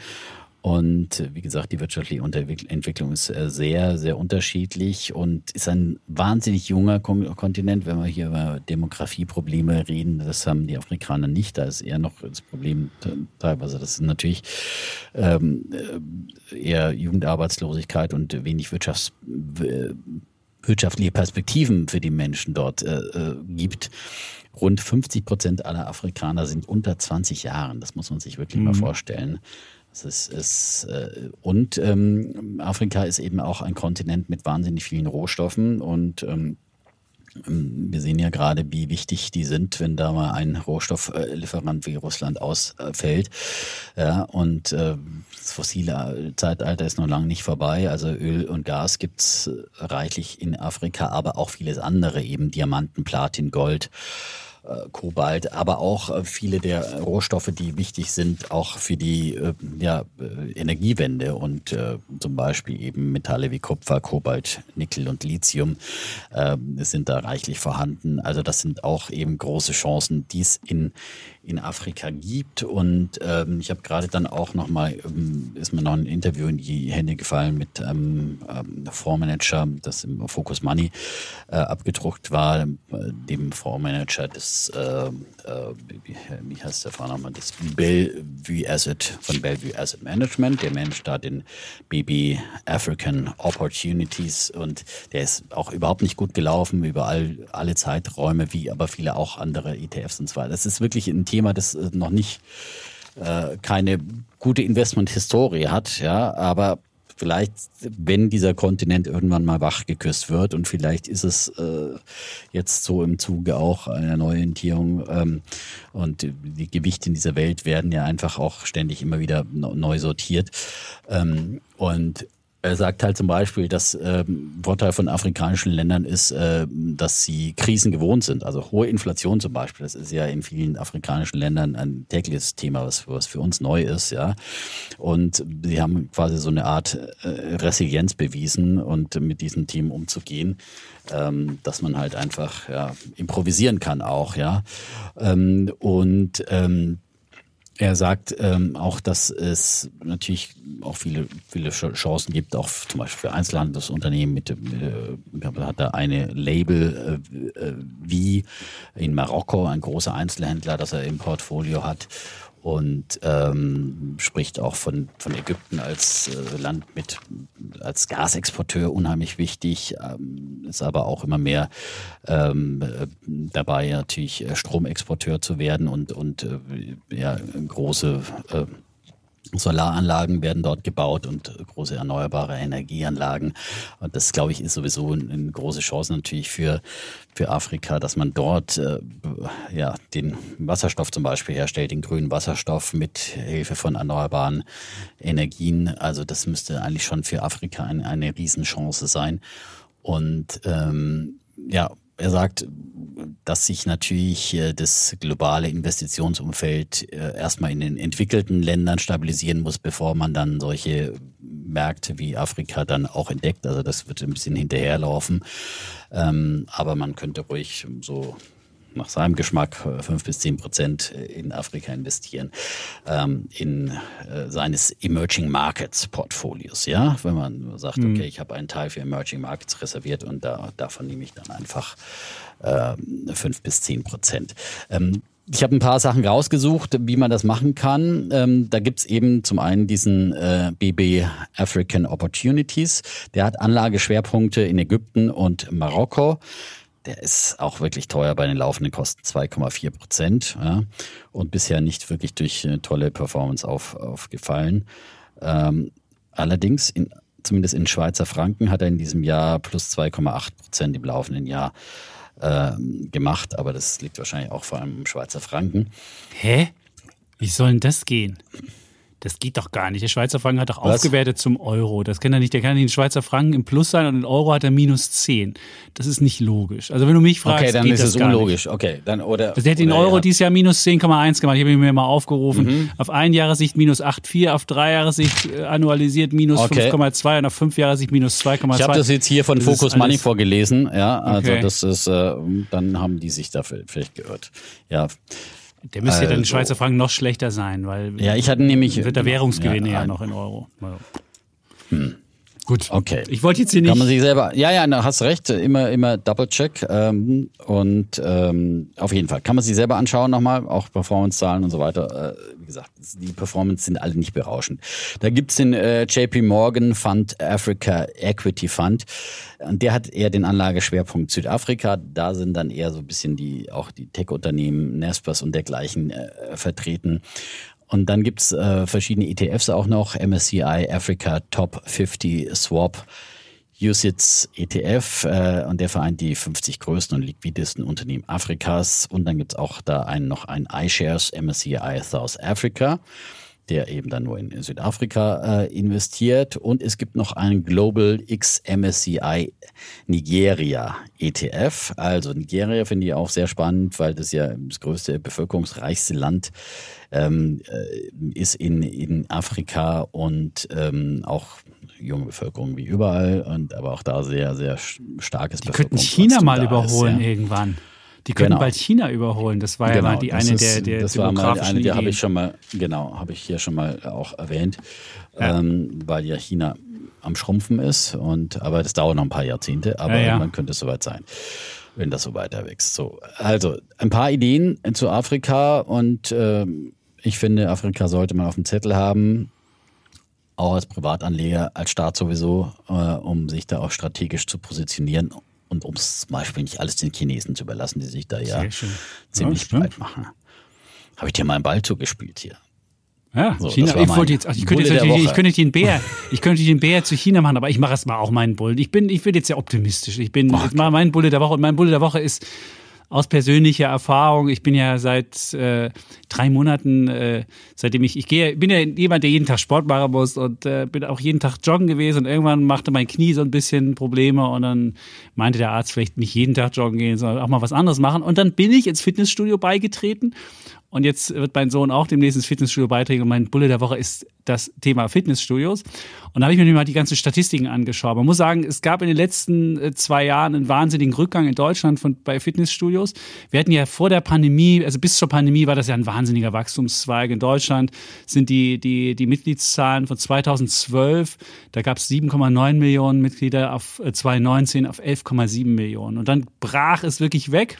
Und äh, wie gesagt, die wirtschaftliche Entwicklung ist äh, sehr, sehr unterschiedlich und ist ein wahnsinnig junger Kontinent. Wenn wir hier über Demografieprobleme reden, das haben die Afrikaner nicht. Da ist eher noch das Problem teilweise, das ist natürlich ähm, äh, eher Jugendarbeitslosigkeit und wenig Wirtschafts wirtschaftliche Perspektiven für die Menschen dort äh, gibt. Rund 50 Prozent aller Afrikaner sind unter 20 Jahren. Das muss man sich wirklich mhm. mal vorstellen. Es ist, ist, äh, und ähm, Afrika ist eben auch ein Kontinent mit wahnsinnig vielen Rohstoffen und ähm, wir sehen ja gerade, wie wichtig die sind, wenn da mal ein Rohstofflieferant wie Russland ausfällt. Ja, und äh, das fossile Zeitalter ist noch lange nicht vorbei. Also Öl und Gas gibt's reichlich in Afrika, aber auch vieles andere, eben Diamanten, Platin, Gold. Äh, Kobalt, aber auch äh, viele der Rohstoffe, die wichtig sind, auch für die äh, ja, Energiewende und äh, zum Beispiel eben Metalle wie Kupfer, Kobalt, Nickel und Lithium äh, sind da reichlich vorhanden. Also das sind auch eben große Chancen, die es in, in Afrika gibt. Und ähm, ich habe gerade dann auch noch mal, ähm, ist mir noch ein Interview in die Hände gefallen mit einem ähm, Fondsmanager, das im Focus Money äh, abgedruckt war, dem Fondsmanager des äh, äh, wie, heißt der Vorname, das Bellevue Asset von Bellevue Asset Management. Der Mensch da den BB African Opportunities und der ist auch überhaupt nicht gut gelaufen, überall alle Zeiträume, wie aber viele auch andere ETFs und weiter. Das ist wirklich ein Thema, das äh, noch nicht äh, keine gute Investment-Historie hat, ja, aber vielleicht, wenn dieser Kontinent irgendwann mal wach geküsst wird und vielleicht ist es äh, jetzt so im Zuge auch einer Neuorientierung ähm, und die Gewichte in dieser Welt werden ja einfach auch ständig immer wieder neu sortiert. Ähm, und er sagt halt zum Beispiel, dass ähm, Vorteil von afrikanischen Ländern ist, äh, dass sie Krisen gewohnt sind. Also hohe Inflation zum Beispiel. Das ist ja in vielen afrikanischen Ländern ein tägliches Thema, was, was für uns neu ist, ja. Und sie haben quasi so eine Art äh, Resilienz bewiesen und mit diesen Themen umzugehen, ähm, dass man halt einfach ja, improvisieren kann auch, ja. Ähm, und ähm, er sagt ähm, auch, dass es natürlich auch viele, viele Chancen gibt, auch zum Beispiel für Einzelhandelsunternehmen mit, äh, hat da eine Label äh, äh, wie in Marokko, ein großer Einzelhändler, das er im Portfolio hat und ähm, spricht auch von, von Ägypten als äh, Land mit als Gasexporteur unheimlich wichtig, ähm, ist aber auch immer mehr ähm, äh, dabei natürlich äh, Stromexporteur zu werden und und äh, ja große äh, Solaranlagen werden dort gebaut und große erneuerbare Energieanlagen. Und das, glaube ich, ist sowieso eine große Chance natürlich für, für Afrika, dass man dort äh, ja, den Wasserstoff zum Beispiel herstellt, den grünen Wasserstoff mit Hilfe von erneuerbaren Energien. Also das müsste eigentlich schon für Afrika eine, eine Riesenchance sein. Und ähm, ja, er sagt, dass sich natürlich äh, das globale Investitionsumfeld äh, erstmal in den entwickelten Ländern stabilisieren muss, bevor man dann solche Märkte wie Afrika dann auch entdeckt. Also das wird ein bisschen hinterherlaufen. Ähm, aber man könnte ruhig so nach seinem Geschmack äh, fünf bis zehn Prozent in Afrika investieren, ähm, in äh, seines Emerging Markets Portfolios. Ja, wenn man sagt, mhm. okay, ich habe einen Teil für Emerging Markets reserviert und da, davon nehme ich dann einfach äh, fünf bis zehn Prozent. Ähm, ich habe ein paar Sachen rausgesucht, wie man das machen kann. Ähm, da gibt's eben zum einen diesen äh, BB African Opportunities. Der hat Anlageschwerpunkte in Ägypten und Marokko der ist auch wirklich teuer bei den laufenden Kosten 2,4 Prozent ja, und bisher nicht wirklich durch eine tolle Performance auf, aufgefallen. Ähm, allerdings in zumindest in Schweizer Franken hat er in diesem Jahr plus 2,8 Prozent im laufenden Jahr äh, gemacht, aber das liegt wahrscheinlich auch vor allem im Schweizer Franken. Hä? Wie soll denn das gehen? Das geht doch gar nicht. Der Schweizer Franken hat doch Was? aufgewertet zum Euro. Das kann er nicht. Der kann nicht in Schweizer Franken im Plus sein und in Euro hat er minus 10. Das ist nicht logisch. Also wenn du mich fragst, Okay, dann geht ist das es gar unlogisch. Okay, dann oder. Also der hat in Euro ja. dieses Jahr minus 10,1 gemacht. Ich habe ihn mir mal aufgerufen. Mhm. Auf ein Jahressicht minus 8,4, auf drei Jahressicht äh, annualisiert minus Okay. 5,2 und auf fünf Jahressicht minus 2,2. Ich habe das jetzt hier von Das Focus Money vorgelesen, ja, also Okay. das ist, äh, dann haben die sich dafür vielleicht geirrt. Ja, Der müsste ja dann in Also- Schweizer Franken noch schlechter sein, weil ja, ich hatte nämlich wird der Währungsgewinne ja, ja, noch in Euro. Ja. Gut. Okay. Ich wollte jetzt hier nicht. Kann man sich selber, ja, ja, na, hast recht, immer, immer Double-Check. Ähm, und ähm, auf jeden Fall kann man sich selber anschauen nochmal, auch Performance-Zahlen und so weiter. Äh, wie gesagt, die Performance sind alle nicht berauschend. Da gibt's den äh, JP Morgan Fund Africa Equity Fund. Und der hat eher den Anlageschwerpunkt Südafrika. Da sind dann eher so ein bisschen die, auch die Tech-Unternehmen, Nespers und dergleichen äh, vertreten. Und dann gibt's äh, verschiedene ETFs auch noch, MSCI Africa Top 50 Swap. USITS ETF äh, und der vereint die 50 größten und liquidesten Unternehmen Afrikas. Und dann gibt's auch da einen, noch einen iShares MSCI South Africa, der eben dann nur in Südafrika äh, investiert. Und es gibt noch einen Global X MSCI Nigeria ETF. Also Nigeria finde ich auch sehr spannend, weil das ja das größte, bevölkerungsreichste Land ähm, äh, ist in, in Afrika und ähm, auch junge Bevölkerung wie überall und aber auch da sehr, sehr starkes die könnten China mal überholen irgendwann. Die könnten Genau. bald China überholen. Das war ja mal die eine ist- der, der das war mal eine, die habe ich schon mal, genau, habe ich hier schon mal auch erwähnt, Ja. ähm, weil ja China am Schrumpfen ist und aber das dauert noch ein paar Jahrzehnte, aber Ja, ja. irgendwann könnte es soweit sein, wenn das so weiter wächst. So, also ein paar Ideen zu Afrika und ähm, ich finde, Afrika sollte man auf dem Zettel haben, auch als Privatanleger, als Staat sowieso, äh, um sich da auch strategisch zu positionieren und um es zum Beispiel nicht alles den Chinesen zu überlassen, die sich da ja ziemlich Ja, breit machen. Habe ich dir mal einen Ball zugespielt hier. Ja, So, China. Ich wollte jetzt, ich könnte jetzt ich könnte den Bär, ich könnte den Bär zu China machen, aber ich mache erstmal auch meinen Bullen. Ich bin, ich bin jetzt sehr optimistisch. Ich bin, ich mache meinen Bulle der Woche und mein Bulle der Woche ist aus persönlicher Erfahrung. Ich bin ja seit äh, drei Monaten, äh, seitdem ich, ich gehe, bin ja jemand, der jeden Tag Sport machen muss und äh, bin auch jeden Tag joggen gewesen und irgendwann machte mein Knie so ein bisschen Probleme und dann meinte der Arzt vielleicht nicht jeden Tag joggen gehen, sondern auch mal was anderes machen und dann bin ich ins Fitnessstudio beigetreten und jetzt wird mein Sohn auch demnächst ins Fitnessstudio beitreten und mein Bulle der Woche ist das Thema Fitnessstudios. Und da habe ich mir mal die ganzen Statistiken angeschaut. Man muss sagen, es gab in den letzten äh, zwei Jahren einen wahnsinnigen Rückgang in Deutschland von, bei Fitnessstudios. Wir hatten ja vor der Pandemie, also bis zur Pandemie war das ja ein wahnsinniger Wachstumszweig. In Deutschland sind die, die, die Mitgliedszahlen von 2012, da gab es 7,9 Millionen Mitglieder, auf äh, 2019 auf 11,7 Millionen. Und dann brach es wirklich weg.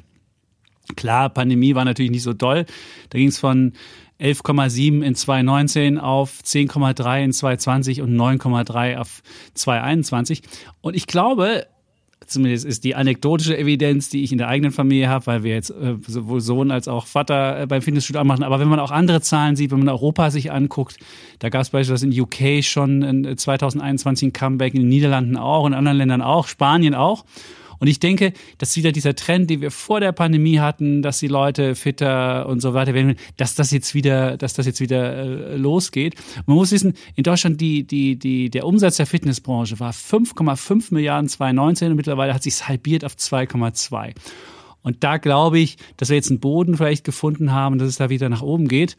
Klar, Pandemie war natürlich nicht so doll. Da ging es von 11,7 in 2019 auf 10,3 in 2020 und 9,3 auf 2021. Und ich glaube, zumindest ist die anekdotische Evidenz, die ich in der eigenen Familie habe, weil wir jetzt äh, sowohl Sohn als auch Vater äh, beim Fitnessstudio anmachen. Aber wenn man auch andere Zahlen sieht, wenn man Europa sich anguckt, da gab es beispielsweise in UK schon in 2021 ein Comeback, in den Niederlanden auch, in anderen Ländern auch, Spanien auch. Und ich denke, dass wieder dieser Trend, den wir vor der Pandemie hatten, dass die Leute fitter und so weiter werden, dass das jetzt wieder, dass das jetzt wieder äh, losgeht. Man muss wissen, in Deutschland die, die, die, der Umsatz der Fitnessbranche war 5,5 Milliarden 2019 und mittlerweile hat sich halbiert auf 2,2. Und da glaube ich, dass wir jetzt einen Boden vielleicht gefunden haben, dass es da wieder nach oben geht.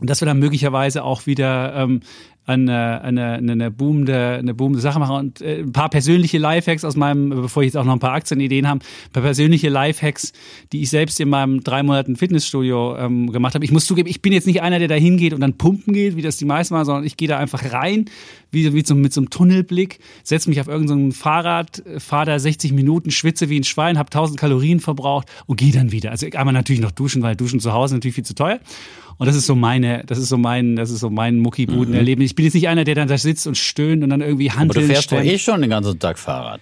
Und dass wir dann möglicherweise auch wieder ähm, eine, eine, eine, boomende, eine boomende Sache machen und äh, ein paar persönliche Lifehacks aus meinem, bevor ich jetzt auch noch ein paar Aktienideen habe, ein paar persönliche Lifehacks, die ich selbst in meinem drei Monaten Fitnessstudio ähm, gemacht habe. Ich muss zugeben, ich bin jetzt nicht einer, der da hingeht und dann pumpen geht, wie das die meisten machen, sondern ich gehe da einfach rein, wie, wie so, mit so einem Tunnelblick, setze mich auf irgendein Fahrrad, fahre da 60 Minuten, schwitze wie ein Schwein, habe 1000 Kalorien verbraucht und gehe dann wieder. Also einmal natürlich noch duschen, weil Duschen zu Hause ist natürlich viel zu teuer. Und das ist so meine, das ist so mein, das ist so mein Muckibuden-Erleben. Ich bin jetzt nicht einer, der dann da sitzt und stöhnt und dann irgendwie Aber Handeln du fährst doch eh schon den ganzen Tag Fahrrad.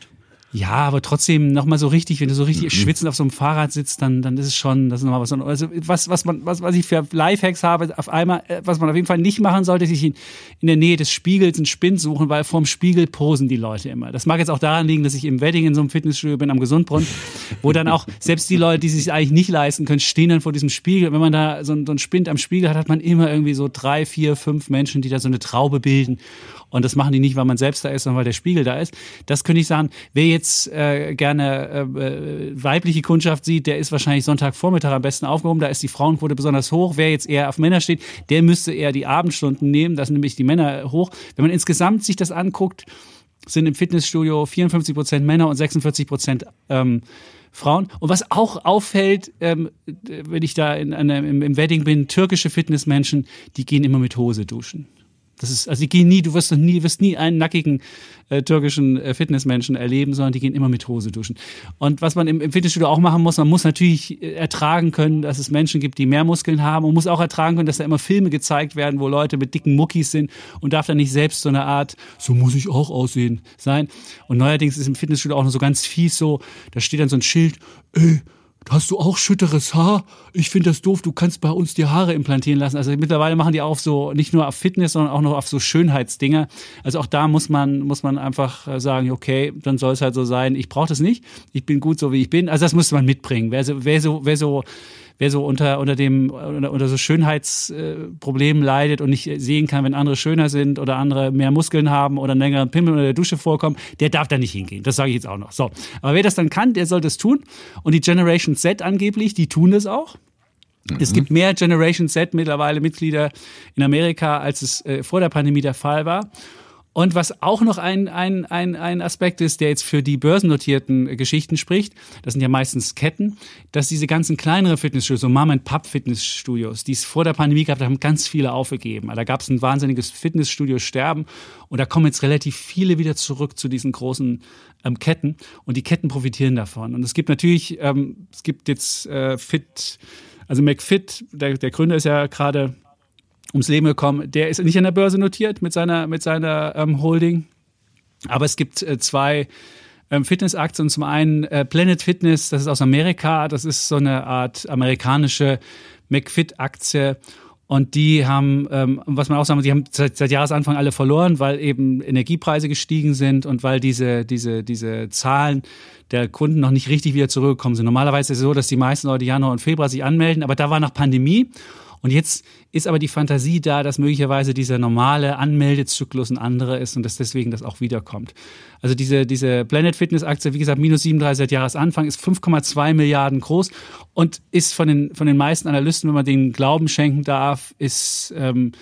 Ja, aber trotzdem nochmal so richtig, wenn du so richtig mhm. schwitzend auf so einem Fahrrad sitzt, dann, dann ist es schon, das ist nochmal was. Also was, was man, was, was ich für Lifehacks habe, auf einmal, äh, was man auf jeden Fall nicht machen sollte, sich in, in der Nähe des Spiegels einen Spind suchen, weil vorm Spiegel posen die Leute immer. Das mag jetzt auch daran liegen, dass ich im Wedding in so einem Fitnessstudio bin am Gesundbrunnen, wo dann auch selbst die Leute, die sich eigentlich nicht leisten können, stehen dann vor diesem Spiegel. Wenn man da so, so einen Spind am Spiegel hat, hat man immer irgendwie so drei, vier, fünf Menschen, die da so eine Traube bilden. Und das machen die nicht, weil man selbst da ist, sondern weil der Spiegel da ist. Das könnte ich sagen, wer jetzt äh, gerne äh, äh, weibliche Kundschaft sieht, der ist wahrscheinlich Sonntagvormittag am besten aufgehoben. Da ist die Frauenquote besonders hoch. Wer jetzt eher auf Männer steht, der müsste eher die Abendstunden nehmen. Das sind nämlich die Männer hoch. Wenn man insgesamt sich das anguckt, sind im Fitnessstudio 54 Prozent Männer und 46 Prozent ähm, Frauen. Und was auch auffällt, ähm, wenn ich da in, in, im, im Wedding bin, türkische Fitnessmenschen, die gehen immer mit Hose duschen. Das ist, also die gehen nie, du wirst nie, wirst nie einen nackigen äh, türkischen äh, Fitnessmenschen erleben, sondern die gehen immer mit Hose duschen. Und was man im, im Fitnessstudio auch machen muss, man muss natürlich äh, ertragen können, dass es Menschen gibt, die mehr Muskeln haben und muss auch ertragen können, dass da immer Filme gezeigt werden, wo Leute mit dicken Muckis sind und darf dann nicht selbst so eine Art, so muss ich auch aussehen, sein. Und neuerdings ist im Fitnessstudio auch noch so ganz fies so, da steht dann so ein Schild, ey, hast du auch schütteres Haar? Ich finde das doof, du kannst bei uns die Haare implantieren lassen. Also mittlerweile machen die auch so, nicht nur auf Fitness, sondern auch noch auf so Schönheitsdinge. Also auch da muss man, muss man einfach äh, sagen, okay, dann soll es halt so sein. Ich brauche das nicht. Ich bin gut so, wie ich bin. Also das muss man mitbringen. Wer so, wer so, wer so wer so unter, unter dem, unter, unter so Schönheitsproblemen leidet und nicht sehen kann, wenn andere schöner sind oder andere mehr Muskeln haben oder einen längeren Pimmel unter der Dusche vorkommen, der darf da nicht hingehen. Das sage ich jetzt auch noch. So. Aber wer das dann kann, der soll das tun. Und die Generation Z angeblich, die tun das auch. Es gibt mehr Generation Z mittlerweile Mitglieder in Amerika, als es äh, vor der Pandemie der Fall war. Und was auch noch ein, ein, ein, ein Aspekt ist, der jetzt für die börsennotierten Geschichten spricht, das sind ja meistens Ketten, dass diese ganzen kleineren Fitnessstudios, so Mom-and-Pub-Fitnessstudios, die es vor der Pandemie gab, da haben ganz viele aufgegeben. Da gab es ein wahnsinniges Fitnessstudio-Sterben und da kommen jetzt relativ viele wieder zurück zu diesen großen ähm, Ketten und die Ketten profitieren davon. Und es gibt natürlich, ähm, es gibt jetzt äh, Fit, also McFit, der, der Gründer ist ja gerade ums Leben gekommen. Der ist nicht an der Börse notiert mit seiner, mit seiner ähm, Holding. Aber es gibt äh, zwei ähm, Fitnessaktien. Zum einen äh, Planet Fitness, das ist aus Amerika. Das ist so eine Art amerikanische McFit-Aktie. Und die haben, ähm, was man auch sagen muss, die haben seit, seit Jahresanfang alle verloren, weil eben Energiepreise gestiegen sind und weil diese, diese, diese Zahlen der Kunden noch nicht richtig wieder zurückgekommen sind. Normalerweise ist es so, dass die meisten Leute Januar und Februar sich anmelden, aber da war nach Pandemie. Und jetzt ist aber die Fantasie da, dass möglicherweise dieser normale Anmeldezyklus ein anderer ist und dass deswegen das auch wiederkommt. Also diese, diese Planet Fitness Aktie, wie gesagt, minus 37 seit Jahresanfang, ist 5,2 Milliarden groß und ist von den, von den meisten Analysten, wenn man den Glauben schenken darf, ist, ähm,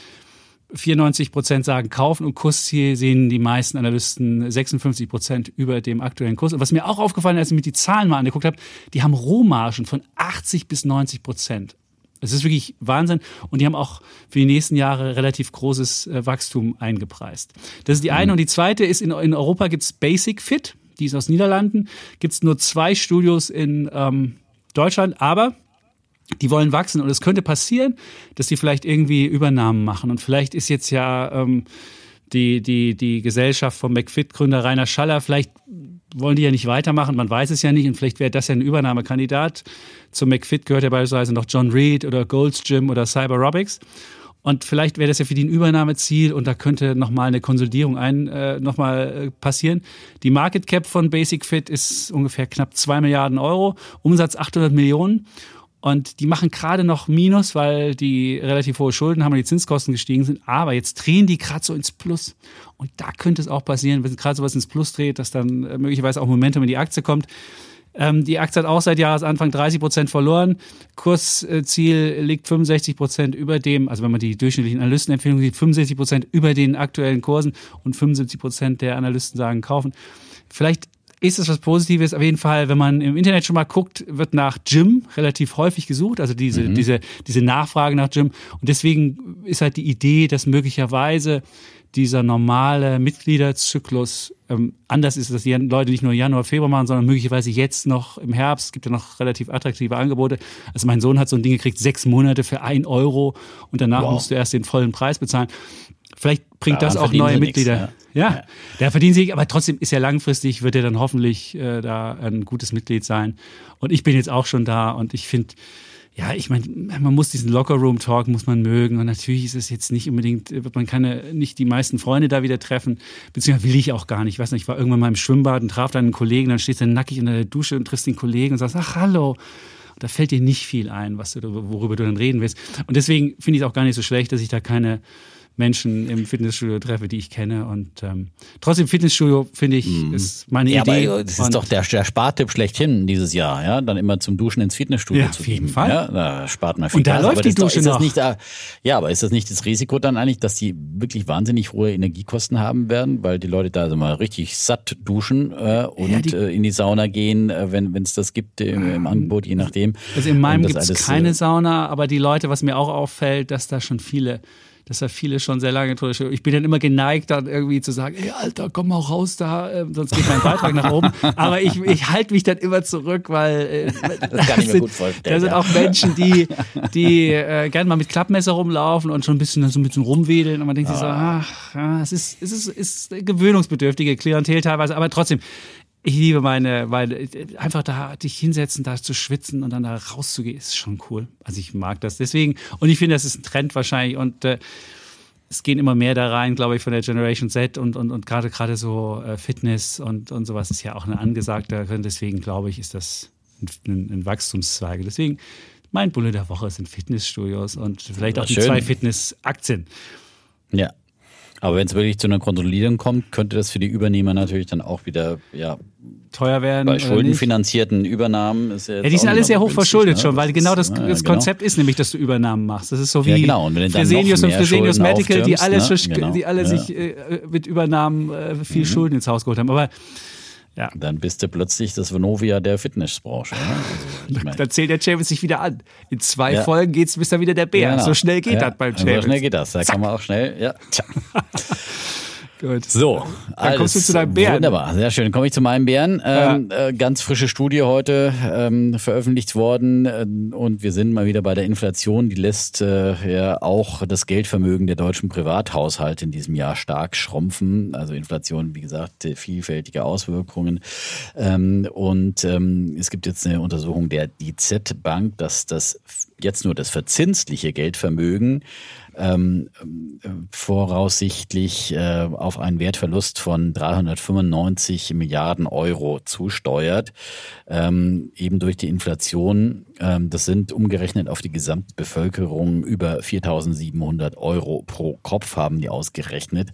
94 Prozent sagen kaufen und Kursziel sehen die meisten Analysten 56 Prozent über dem aktuellen Kurs. Und was mir auch aufgefallen ist, als ich mir die Zahlen mal angeguckt habe, die haben Rohmargen von 80 bis 90 Prozent. Es ist wirklich Wahnsinn. Und die haben auch für die nächsten Jahre relativ großes äh, Wachstum eingepreist. Das ist die eine. Mhm. Und die zweite ist, in, in Europa gibt es Basic Fit, die ist aus Niederlanden. Gibt es nur zwei Studios in ähm, Deutschland, aber die wollen wachsen. Und es könnte passieren, dass die vielleicht irgendwie Übernahmen machen. Und vielleicht ist jetzt ja ähm, die, die, die Gesellschaft vom McFit-Gründer Rainer Schaller, vielleicht wollen die ja nicht weitermachen, man weiß es ja nicht und vielleicht wäre das ja ein Übernahmekandidat. Zum McFit gehört ja beispielsweise noch John Reed oder Gold's Gym oder Cyberobics. Und vielleicht wäre das ja für die ein Übernahmeziel und da könnte nochmal eine Konsolidierung ein, äh, nochmal äh, passieren. Die Market Cap von Basic Fit ist ungefähr knapp zwei Milliarden Euro, Umsatz 800 Millionen. Und die machen gerade noch Minus, weil die relativ hohe Schulden haben und die Zinskosten gestiegen sind. Aber jetzt drehen die gerade so ins Plus. Und da könnte es auch passieren, wenn gerade sowas ins Plus dreht, dass dann äh, möglicherweise auch Momentum in die Aktie kommt. Ähm, die Aktie hat auch seit Jahresanfang 30 Prozent verloren. Kursziel liegt 65 Prozent über dem, also wenn man die durchschnittlichen Analystenempfehlungen sieht, 65 Prozent über den aktuellen Kursen und 75 Prozent der Analysten sagen kaufen. Vielleicht ist es was Positives. Auf jeden Fall, wenn man im Internet schon mal guckt, wird nach Gym relativ häufig gesucht, also diese, mhm. diese, diese Nachfrage nach Gym. Und deswegen ist halt die Idee, dass möglicherweise dieser normale Mitgliederzyklus ähm, anders ist, dass die Leute nicht nur Januar, Februar machen, sondern möglicherweise jetzt noch im Herbst. Es gibt ja noch relativ attraktive Angebote. Also mein Sohn hat so ein Ding gekriegt, sechs Monate für ein Euro und danach wow. musst du erst den vollen Preis bezahlen. Vielleicht bringt Daran das auch verdienen neue sie nix, Mitglieder. ja. ja. Ja. der verdient sich, aber trotzdem ist er langfristig, wird er dann hoffentlich äh, da ein gutes Mitglied sein. Und ich bin jetzt auch schon da und ich finde, ja, ich meine, man muss diesen Locker-Room-Talk muss man mögen und natürlich ist es jetzt nicht unbedingt, wird man keine, nicht die meisten Freunde da wieder treffen, beziehungsweise will ich auch gar nicht. Ich weiß nicht, ich war irgendwann mal im Schwimmbad und traf dann einen Kollegen, dann stehst du nackig unter der Dusche und triffst den Kollegen und sagst, ach, hallo. Und da fällt dir nicht viel ein, was du, worüber du dann reden willst. Und deswegen finde ich es auch gar nicht so schlecht, dass ich da keine Menschen im Fitnessstudio treffe, die ich kenne. Und ähm, trotzdem Fitnessstudio finde ich ist meine Ja, Idee. aber das ist doch der, der Spartipp schlechthin dieses Jahr, ja, dann immer zum Duschen ins Fitnessstudio Ja, zu auf jeden gehen. Fall. Ja, da spart man viel Und da Gas, läuft aber die das ist doch- Dusche ist das noch. nicht, Ja, aber ist das nicht das Risiko dann eigentlich, dass die wirklich wahnsinnig hohe Energiekosten haben werden, weil die Leute da also mal richtig satt duschen äh, und die- äh, in die Sauna gehen, äh, wenn es das gibt äh, im Angebot, je nachdem. Also in meinem gibt es keine äh, Sauna, aber die Leute, was mir auch auffällt, dass da schon viele, dass da viele schon sehr lange drüber stehen. Ich bin dann immer geneigt, dann irgendwie zu sagen, ey Alter, komm mal raus da, äh, sonst geht mein Beitrag nach oben. Aber ich, ich halte mich dann immer zurück, weil äh, Das mir sind, Da sind ja. auch Menschen, die, die äh, gerne mal mit Klappmesser rumlaufen und schon ein bisschen so ein bisschen rumwedeln und man denkt sich so, ach, ja, es ist, es ist, es ist gewöhnungsbedürftige Klientel teilweise, aber trotzdem, ich liebe meine, meine, einfach da dich hinsetzen, da zu schwitzen und dann da rauszugehen, ist schon cool. Also ich mag das deswegen und ich finde, das ist ein Trend wahrscheinlich und äh, es gehen immer mehr da rein, glaube ich, von der Generation Z und, und, und gerade gerade so äh, Fitness und, und sowas ist ja auch eine angesagte. Deswegen glaube ich, ist das ein, ein, Wachstumszweig. Deswegen mein Bulle der Woche sind Fitnessstudios und vielleicht auch die schön. zwei Fitnessaktien. Ja. Aber wenn es wirklich zu einer Kontrollierung kommt, könnte das für die Übernehmer natürlich dann auch wieder, ja, Teuer werden. bei schuldenfinanzierten Übernahmen ist ja Ja, die sind alle sehr hoch verschuldet ne? schon, weil genau das, ja, das genau. Konzept ist nämlich, dass du Übernahmen machst. Das ist so wie Ja, genau. Und Fresenius und Fresenius Medical, die alle, ne? Genau. die alle. Mhm. sich äh, mit Übernahmen äh, viel Schulden ins Haus geholt haben. Aber ja, Dann bist du plötzlich das Vonovia der Fitnessbranche. Ne? Also, ich mein, dann zählt der Champions sich wieder an. In zwei Ja. Folgen geht's bis dann wieder der Bär. genau. So schnell geht das beim So Champions. schnell geht das. Da kann man auch schnell, ja. Gut. So, Dann kommst du zu deinem Bären. Wunderbar, sehr schön. Dann komme ich zu meinem Bären. Ähm, äh, ganz frische Studie heute ähm, veröffentlicht worden äh, und wir sind mal wieder bei der Inflation. Die lässt äh, ja auch das Geldvermögen der deutschen Privathaushalte in diesem Jahr stark schrumpfen. Also Inflation, wie gesagt, äh, vielfältige Auswirkungen. Ähm, und ähm, es gibt jetzt eine Untersuchung der DZ Bank, dass das jetzt nur das verzinsliche Geldvermögen ähm, äh, voraussichtlich äh, auf einen Wertverlust von 395 Milliarden Euro zusteuert, ähm, eben durch die Inflation. Ähm, das sind umgerechnet auf die Gesamtbevölkerung über 4.700 Euro pro Kopf haben die ausgerechnet,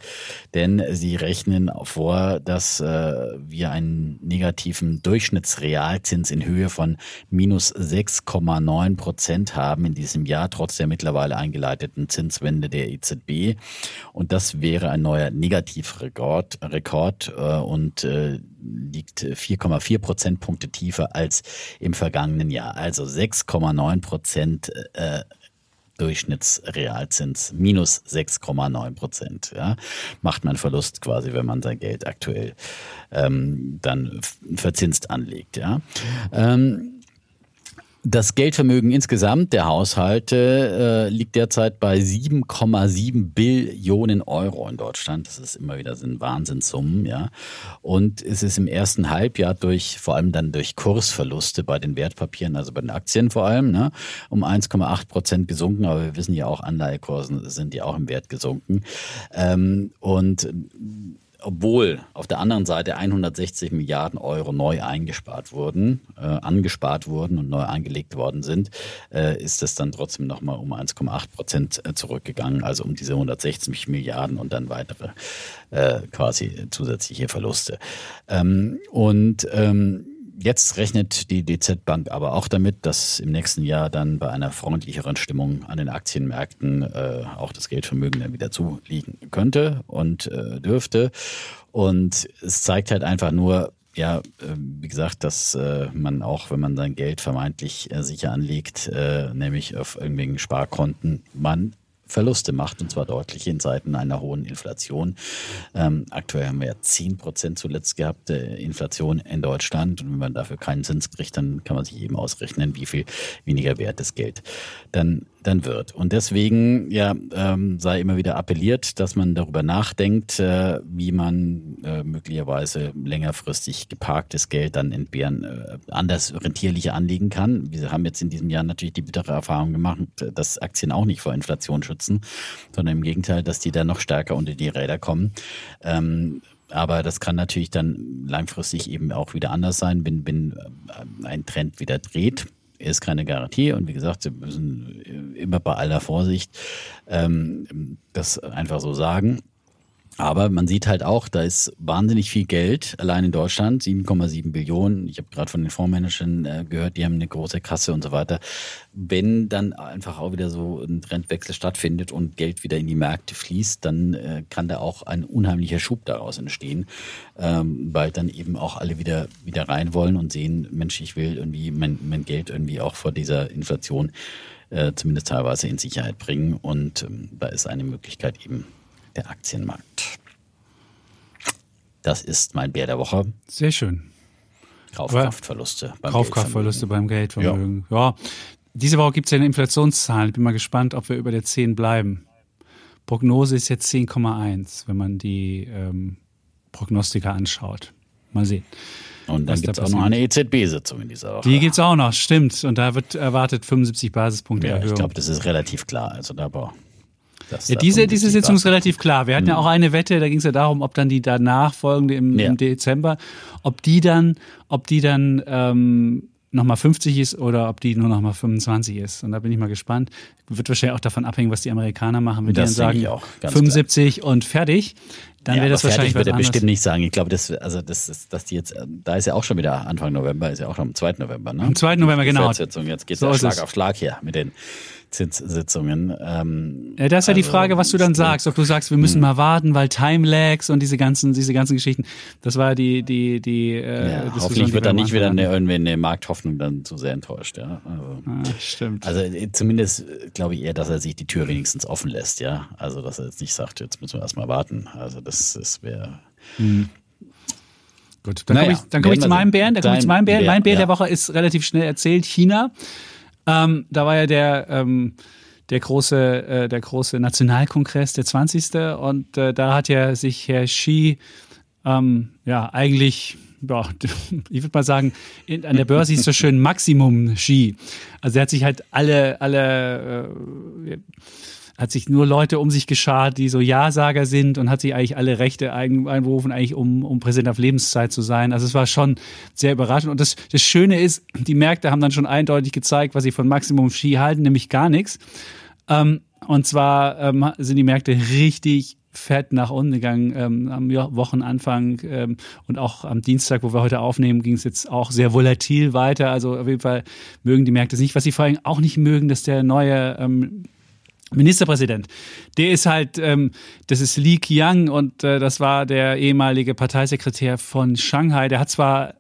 denn sie rechnen vor, dass äh, wir einen negativen Durchschnittsrealzins in Höhe von minus 6,9 Prozent haben in diesem Jahr, trotz der mittlerweile eingeleiteten Zinswende der EZB. Und das wäre ein neuer Negativrekord Rekord, äh, und äh, liegt 4,4 Prozentpunkte tiefer als im vergangenen Jahr. Also 6,9 Prozent äh, Durchschnittsrealzins minus 6,9 Prozent. Ja, macht man Verlust quasi, wenn man sein Geld aktuell ähm, dann verzinst anlegt. Ja. Ähm, das Geldvermögen insgesamt der Haushalte äh, liegt derzeit bei 7,7 Billionen Euro in Deutschland. Das ist immer wieder sind Wahnsinnssummen, ja. Und es ist im ersten Halbjahr durch, vor allem dann durch Kursverluste bei den Wertpapieren, also bei den Aktien vor allem, ne, um 1,8 Prozent gesunken. Aber wir wissen ja auch, Anleihekursen sind ja auch im Wert gesunken. Ähm, und obwohl auf der anderen Seite 160 Milliarden Euro neu eingespart wurden, äh, angespart wurden und neu eingelegt worden sind, äh, ist es dann trotzdem nochmal um 1,8 Prozent äh, zurückgegangen, also um diese 160 Milliarden und dann weitere äh, quasi zusätzliche Verluste. Ähm, und ähm, Jetzt rechnet die DZ Bank aber auch damit, dass im nächsten Jahr dann bei einer freundlicheren Stimmung an den Aktienmärkten äh, auch das Geldvermögen dann wieder zuliegen könnte und äh, dürfte. Und es zeigt halt einfach nur, ja, äh, wie gesagt, dass äh, man auch, wenn man sein Geld vermeintlich äh, sicher anlegt, äh, nämlich auf irgendwelchen Sparkonten, man Verluste macht, und zwar deutlich in Zeiten einer hohen Inflation. Ähm, aktuell haben wir ja 10 Prozent zuletzt gehabt, äh, Inflation in Deutschland. Und wenn man dafür keinen Zins kriegt, dann kann man sich eben ausrechnen, wie viel weniger wert das Geld dann dann wird. Und deswegen ja ähm, sei immer wieder appelliert, dass man darüber nachdenkt, äh, wie man äh, möglicherweise längerfristig geparktes Geld dann entbehren äh, anders rentierlich anlegen kann. Wir haben jetzt in diesem Jahr natürlich die bittere Erfahrung gemacht, dass Aktien auch nicht vor Inflation schützen, sondern im Gegenteil, dass die dann noch stärker unter die Räder kommen. Ähm, aber das kann natürlich dann langfristig eben auch wieder anders sein, wenn, wenn äh, ein Trend wieder dreht ist keine Garantie und wie gesagt, Sie müssen immer bei aller Vorsicht ähm, das einfach so sagen. Aber man sieht halt auch, da ist wahnsinnig viel Geld allein in Deutschland, 7,7 Billionen. Ich habe gerade von den Fondsmanagern äh, gehört, die haben eine große Kasse und so weiter. Wenn dann einfach auch wieder so ein Trendwechsel stattfindet und Geld wieder in die Märkte fließt, dann äh, kann da auch ein unheimlicher Schub daraus entstehen, ähm, weil dann eben auch alle wieder wieder rein wollen und sehen, Mensch, ich will irgendwie mein, mein Geld irgendwie auch vor dieser Inflation äh, zumindest teilweise in Sicherheit bringen. Und ähm, da ist eine Möglichkeit eben der Aktienmarkt. Das ist mein Bär der Woche. Sehr schön. Kaufkraftverluste. Beim Kaufkraftverluste beim Geldvermögen. Ja. ja. Diese Woche gibt es ja eine Inflationszahl. Ich bin mal gespannt, ob wir über der 10 bleiben. Prognose ist jetzt 10,1, wenn man die ähm, Prognostiker anschaut. Mal sehen. Und dann gibt es auch noch eine EZB-Sitzung in dieser Woche. Die gibt es auch noch, stimmt. Und da wird erwartet 75 Basispunkte ja, Erhöhung. Ich glaube, das ist relativ klar. Also da war ja, diese, diese Sitzung ist relativ klar. Wir hatten mhm. ja auch eine Wette, da ging es ja darum, ob dann die danach folgende im, ja. im Dezember, ob die dann, ob die dann ähm, nochmal 50 ist oder ob die nur nochmal 25 ist. Und da bin ich mal gespannt. Wird wahrscheinlich auch davon abhängen, was die Amerikaner machen. Wenn das die dann sagen, 75 klar. und fertig, dann ja, wäre das wahrscheinlich wird er bestimmt nicht sagen. Ich glaube, das, also das ist, dass die jetzt, da ist ja auch schon wieder Anfang November, ist ja auch schon am 2. November, ne? Am 2. November, genau. Jetzt geht es so Schlag auf Schlag hier mit den Zinssitzungen. Ähm, ja, das ist ja die also, Frage, was du dann sagst. Ob du sagst, wir müssen hm. mal warten, weil Timelags und diese ganzen, diese ganzen Geschichten. Das war die, die, die. Äh, ja, hoffentlich wird da nicht wieder eine, irgendwie eine Markthoffnung dann zu sehr enttäuscht. Ja, also, ah, stimmt. Also äh, zumindest äh, glaube ich eher, dass er sich die Tür wenigstens offen lässt. Ja, also dass er jetzt nicht sagt, jetzt müssen wir erstmal warten. Also das, das wäre. Hm. Gut, dann naja, komme ich, komm ich zu meinem Bären. Dann komme ich zu meinem Bären. Mein Bär ja. der Woche ist relativ schnell erzählt. China. Ähm, da war ja der, ähm, der, große, äh, der große Nationalkongress, der 20. Und äh, da hat ja sich Herr Xi ähm, ja eigentlich ja, ich würde mal sagen, in, an der Börse ist so schön Maximum Xi. Also er hat sich halt alle, alle äh, hat sich nur Leute um sich geschart, die so Ja-Sager sind und hat sich eigentlich alle Rechte einberufen, eigentlich um, um Präsident auf Lebenszeit zu sein. Also es war schon sehr überraschend. Und das, das Schöne ist, die Märkte haben dann schon eindeutig gezeigt, was sie von Maximum Ski halten, nämlich gar nichts. Ähm, und zwar ähm, sind die Märkte richtig fett nach unten gegangen ähm, am Wochenanfang ähm, und auch am Dienstag, wo wir heute aufnehmen, ging es jetzt auch sehr volatil weiter. Also auf jeden Fall mögen die Märkte es nicht. Was sie vor allem auch nicht mögen, dass der neue ähm, Ministerpräsident, der ist halt, ähm, das ist Li Qiang und äh, das war der ehemalige Parteisekretär von Shanghai. Der hat zwar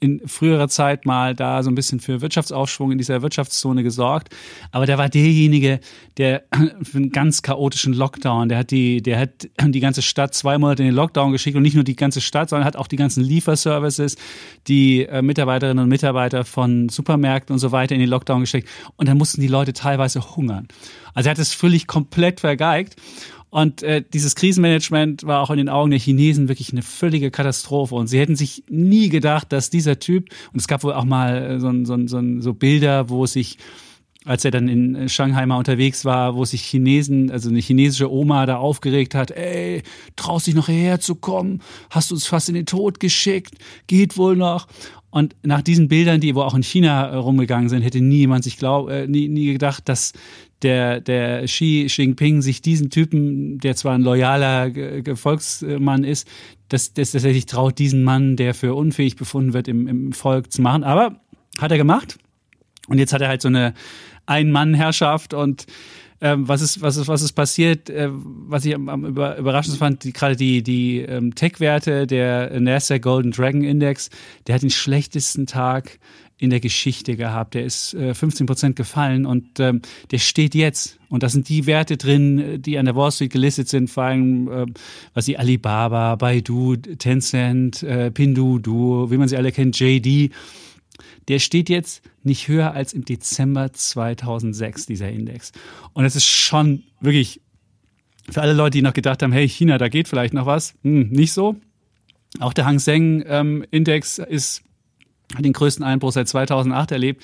in früherer Zeit mal da so ein bisschen für Wirtschaftsaufschwung in dieser Wirtschaftszone gesorgt. Aber der war derjenige, der für einen ganz chaotischen Lockdown, der hat die, der hat die ganze Stadt zwei Monate in den Lockdown geschickt und nicht nur die ganze Stadt, sondern hat auch die ganzen Lieferservices, die äh, Mitarbeiterinnen und Mitarbeiter von Supermärkten und so weiter in den Lockdown geschickt. Und dann mussten die Leute teilweise hungern. Also er hat es völlig komplett vergeigt. Und äh, dieses Krisenmanagement war auch in den Augen der Chinesen wirklich eine völlige Katastrophe. Und sie hätten sich nie gedacht, dass dieser Typ, und es gab wohl auch mal äh, so, so, so, so Bilder, wo sich als er dann in Shanghai mal unterwegs war, wo sich Chinesen, also eine chinesische Oma da aufgeregt hat, ey, traust dich noch hierher zu kommen? Hast uns fast in den Tod geschickt? Geht wohl noch? Und nach diesen Bildern, die wo auch in China äh, rumgegangen sind, hätte niemand sich glaub, äh, nie, nie gedacht, dass der, der Xi Jinping sich diesen Typen, der zwar ein loyaler Volksmann ist, dass, dass, dass er sich traut, diesen Mann, der für unfähig befunden wird, im, im Volk zu machen. Aber hat er gemacht. Und jetzt hat er halt so eine Ein-Mann-Herrschaft und ähm, was ist, was ist, was ist passiert? Äh, was ich am, am überraschendsten fand, die, gerade die, die ähm, Tech-Werte, der Nasdaq Golden Dragon Index, der hat den schlechtesten Tag in der Geschichte gehabt. Der ist äh, 15 Prozent gefallen und ähm, der steht jetzt. Und da sind die Werte drin, die an der Wall Street gelistet sind, vor allem, äh, was sie Alibaba, Baidu, Tencent, äh, Pinduoduo, wie man sie alle kennt, JD. Der steht jetzt nicht höher als im Dezember 2006, dieser Index. Und es ist schon wirklich für alle Leute, die noch gedacht haben, hey, China, da geht vielleicht noch was, hm, nicht so. Auch der Hang Seng ähm, Index ist hat den größten Einbruch seit 2008 erlebt.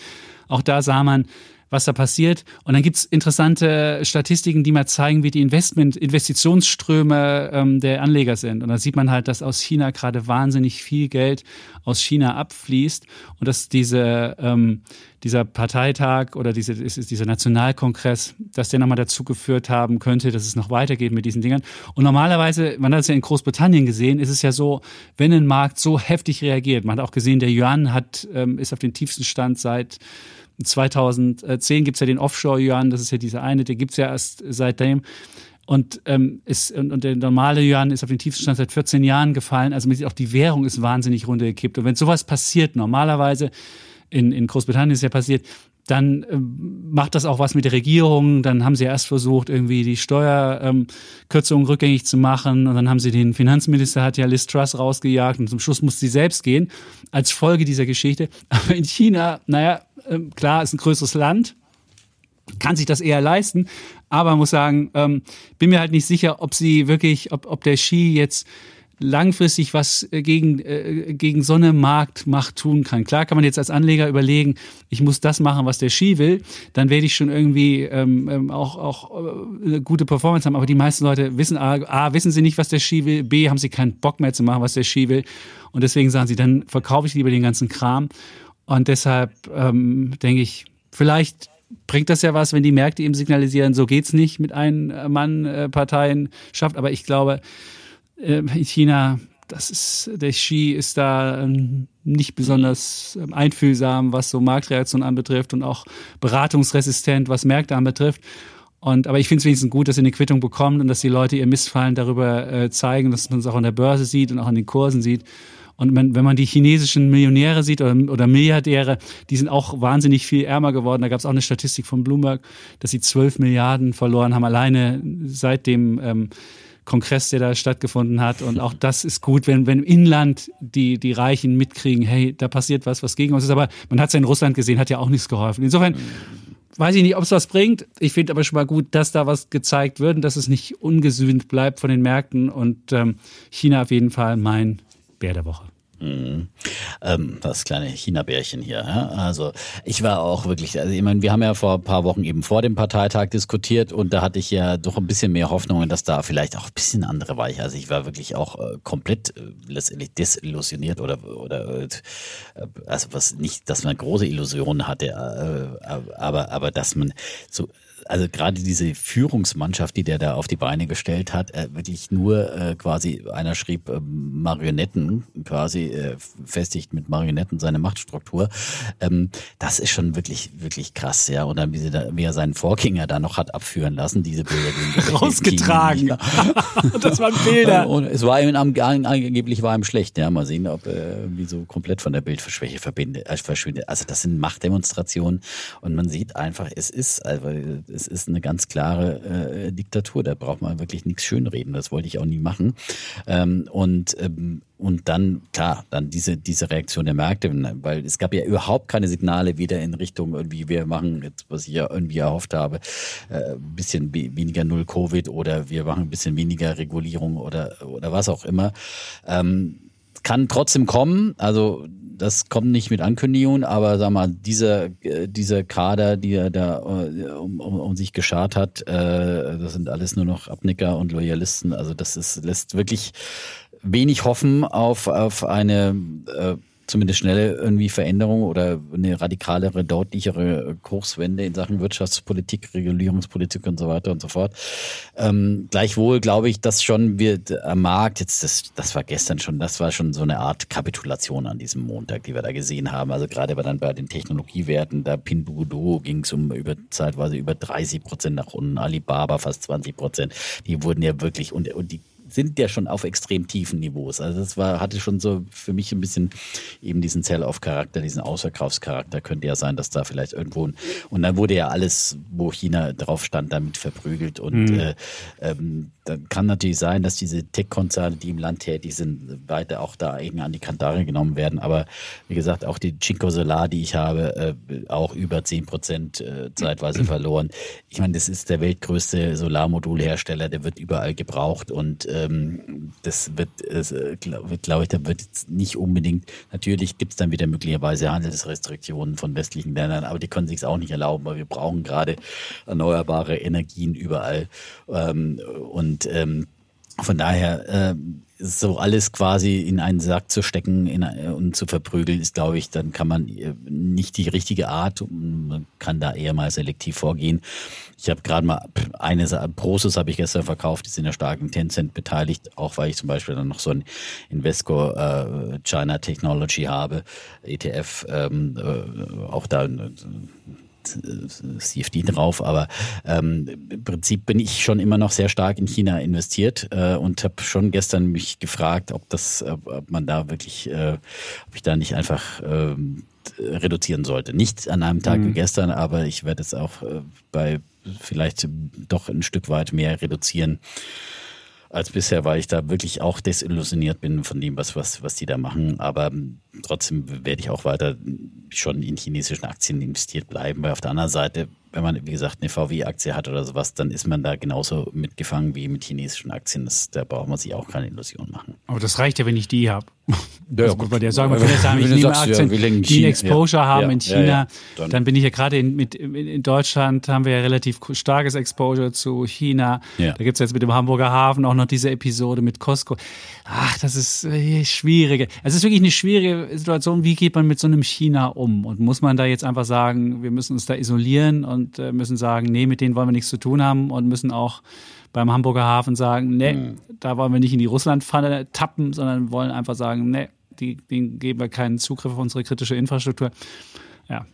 Auch da sah man, was da passiert. Und dann gibt's interessante Statistiken, die mal zeigen, wie die Investment, Investitionsströme ähm, der Anleger sind. Und da sieht man halt, dass aus China gerade wahnsinnig viel Geld aus China abfließt und dass diese, ähm, dieser Parteitag oder diese, dieser Nationalkongress, dass der nochmal dazu geführt haben könnte, dass es noch weitergeht mit diesen Dingern. Und normalerweise, man hat es ja in Großbritannien gesehen, ist es ja so, wenn ein Markt so heftig reagiert, man hat auch gesehen, der Yuan hat, ähm, ist auf den tiefsten Stand seit 2010 gibt's ja den Offshore-Yuan, das ist ja dieser eine, der gibt's ja erst seitdem. Und, ähm, ist, und, und der normale Yuan ist auf den tiefsten Stand seit 14 Jahren gefallen. Also man sieht auch, die Währung ist wahnsinnig runtergekippt. Und wenn sowas passiert, normalerweise in, in Großbritannien ist ja passiert, dann ähm, macht das auch was mit der Regierung. Dann haben sie erst versucht, irgendwie die Steuerkürzungen ähm, rückgängig zu machen. Und dann haben sie den Finanzminister, hat ja Liz Truss rausgejagt. Und zum Schluss musste sie selbst gehen, als Folge dieser Geschichte. Aber in China, naja, äh, klar, ist ein größeres Land, kann sich das eher leisten. Aber muss sagen, ähm, bin mir halt nicht sicher, ob sie wirklich, ob, ob der Xi jetzt langfristig was äh, gegen, äh, gegen so eine Marktmacht tun kann. Klar kann man jetzt als Anleger überlegen, ich muss das machen, was der Ski will, dann werde ich schon irgendwie ähm, ähm auch, auch äh, eine gute Performance haben. Aber die meisten Leute wissen, A, A, wissen sie nicht, was der Ski will, B, haben sie keinen Bock mehr zu machen, was der Ski will. Und deswegen sagen sie, dann verkaufe ich lieber den ganzen Kram. Und deshalb ähm, denke ich, vielleicht bringt das ja was, wenn die Märkte eben signalisieren, so geht's nicht mit Ein-Mann-Parteien schafft. Aber ich glaube, äh, in China, das ist, der Xi ist da ähm, nicht besonders ähm, einfühlsam, was so Marktreaktionen anbetrifft und auch beratungsresistent, was Märkte anbetrifft. Und, aber ich finde es wenigstens gut, dass sie eine Quittung bekommen und dass die Leute ihr Missfallen darüber äh, zeigen, dass man es auch an der Börse sieht und auch an den Kursen sieht. Und man, wenn man die chinesischen Millionäre sieht oder, oder Milliardäre, die sind auch wahnsinnig viel ärmer geworden. Da gab es auch eine Statistik von Bloomberg, dass sie 12 Milliarden verloren haben, alleine seit dem ähm, Kongress, der da stattgefunden hat. Und auch das ist gut, wenn, wenn im Inland die, die Reichen mitkriegen, hey, da passiert was, was gegen uns ist. Aber man hat es ja in Russland gesehen, hat ja auch nichts geholfen. Insofern weiß ich nicht, ob es was bringt. Ich finde aber schon mal gut, dass da was gezeigt wird und dass es nicht ungesühnt bleibt von den Märkten. Und ähm, China auf jeden Fall mein Bär der Woche. Mhm. Ähm, das kleine China-Bärchen hier. Ja? Also ich war auch wirklich, also ich meine, wir haben ja vor ein paar Wochen eben vor dem Parteitag diskutiert und da hatte ich ja doch ein bisschen mehr Hoffnungen, dass da vielleicht auch ein bisschen andere Weiche. Also ich war wirklich auch äh, komplett äh, letztendlich desillusioniert oder oder äh, also was nicht, dass man große Illusionen hatte, äh, aber aber dass man so also gerade diese Führungsmannschaft, die der da auf die Beine gestellt hat, äh, wirklich nur äh, quasi, einer schrieb äh, Marionetten, quasi äh, festigt mit Marionetten seine Machtstruktur. Ähm, das ist schon wirklich, wirklich krass, ja. Und dann, wie, da, wie er seinen Vorgänger da noch hat abführen lassen, diese Bilder. Die Rausgetragen. das waren Bilder. Und es war ihm angeblich war ihm schlecht, ja. Mal sehen, ob er irgendwie so komplett von der Bildverschwäche verbindet, äh, verschwindet. Also das sind Machtdemonstrationen und man sieht einfach, es ist, also es ist eine ganz klare äh, Diktatur. Da braucht man wirklich nichts schönreden. Das wollte ich auch nie machen. Ähm, und ähm, und dann, klar, dann diese, diese Reaktion der Märkte, weil es gab ja überhaupt keine Signale wieder in Richtung irgendwie, wir machen jetzt, was ich ja irgendwie erhofft habe, äh, ein bisschen weniger Null-Covid oder wir machen ein bisschen weniger Regulierung oder, oder was auch immer. Ähm, kann trotzdem kommen, also das kommt nicht mit Ankündigungen, aber sag mal, dieser, dieser Kader, die er da äh, um, um, um sich geschart hat, äh, das sind alles nur noch Abnicker und Loyalisten. Also das ist, lässt wirklich wenig hoffen auf, auf eine äh, zumindest schnelle irgendwie Veränderung oder eine radikalere, deutlichere Kurswende in Sachen Wirtschaftspolitik, Regulierungspolitik und so weiter und so fort. Ähm, gleichwohl glaube ich, dass schon wird am Markt, jetzt das, das war gestern schon, das war schon so eine Art Kapitulation an diesem Montag, die wir da gesehen haben. Also gerade bei dann bei den Technologiewerten, da Pinduoduo ging es um über zeitweise über 30 Prozent nach unten, Alibaba fast 20 Prozent. Die wurden ja wirklich und, und die sind ja schon auf extrem tiefen Niveaus. Also das war, hatte schon so für mich ein bisschen eben diesen Sell-off-Charakter, diesen Ausverkaufscharakter. Könnte ja sein, dass da vielleicht irgendwo ein, und dann wurde ja alles, wo China drauf stand, damit verprügelt. Und mhm. äh, ähm, dann kann natürlich sein, dass diese Tech-Konzerne, die im Land tätig sind, weiter auch da eng an die Kantare genommen werden. Aber wie gesagt, auch die Cinco Solar, die ich habe, äh, auch über 10 Prozent äh, zeitweise verloren. Ich meine, das ist der weltgrößte Solarmodulhersteller, der wird überall gebraucht und ähm, das wird, äh, glaube glaub ich, da wird jetzt nicht unbedingt, natürlich gibt es dann wieder möglicherweise Handelsrestriktionen von westlichen Ländern, aber die können sich auch nicht erlauben, weil wir brauchen gerade erneuerbare Energien überall. Ähm, und ähm, von daher äh, so alles quasi in einen Sack zu stecken in, und zu verprügeln, ist, glaube ich, dann kann man äh, nicht die richtige Art. Man kann da eher mal selektiv vorgehen. Ich habe gerade mal eine Prosus habe ich gestern verkauft, die sind ja stark in Tencent beteiligt, auch weil ich zum Beispiel dann noch so ein Invesco äh, China Technology habe, ETF, ähm, äh, auch da CFD drauf, aber ähm, im Prinzip bin ich schon immer noch sehr stark in China investiert äh, und habe schon gestern mich gefragt, ob das, ob man da wirklich, äh, ob ich da nicht einfach äh, reduzieren sollte. Nicht an einem Tag mhm. wie gestern, aber ich werde es auch äh, bei vielleicht doch ein Stück weit mehr reduzieren als bisher, weil ich da wirklich auch desillusioniert bin von dem, was, was, was die da machen. Aber trotzdem werde ich auch weiter schon in chinesischen Aktien investiert bleiben, weil auf der anderen Seite wenn man, wie gesagt, eine VW-Aktie hat oder sowas, dann ist man da genauso mitgefangen wie mit chinesischen Aktien. Das, da braucht man sich auch keine Illusion machen. Aber das reicht ja, wenn ich die habe. Ja, also, bei der sagen wir, wenn sagen, ich nehme sagst, Aktien, ja, die China, Exposure ja, haben in China, dann, dann, bin ich ja gerade in, mit, in Deutschland haben wir ja relativ starkes Exposure zu China. Da gibt es jetzt mit dem Hamburger Hafen auch noch diese Episode mit Costco. Ach, das ist äh, schwierige. Es ist wirklich eine schwierige Situation. Wie geht man mit so einem China um? Und muss man da jetzt einfach sagen, wir müssen uns da isolieren und und äh, müssen sagen, nee, mit denen wollen wir nichts zu tun haben und müssen auch beim Hamburger Hafen sagen, nee, mhm. da wollen wir nicht in die Russlandpfanne tappen, sondern wollen einfach sagen, nee, die, denen geben wir keinen Zugriff auf unsere kritische Infrastruktur. Ja.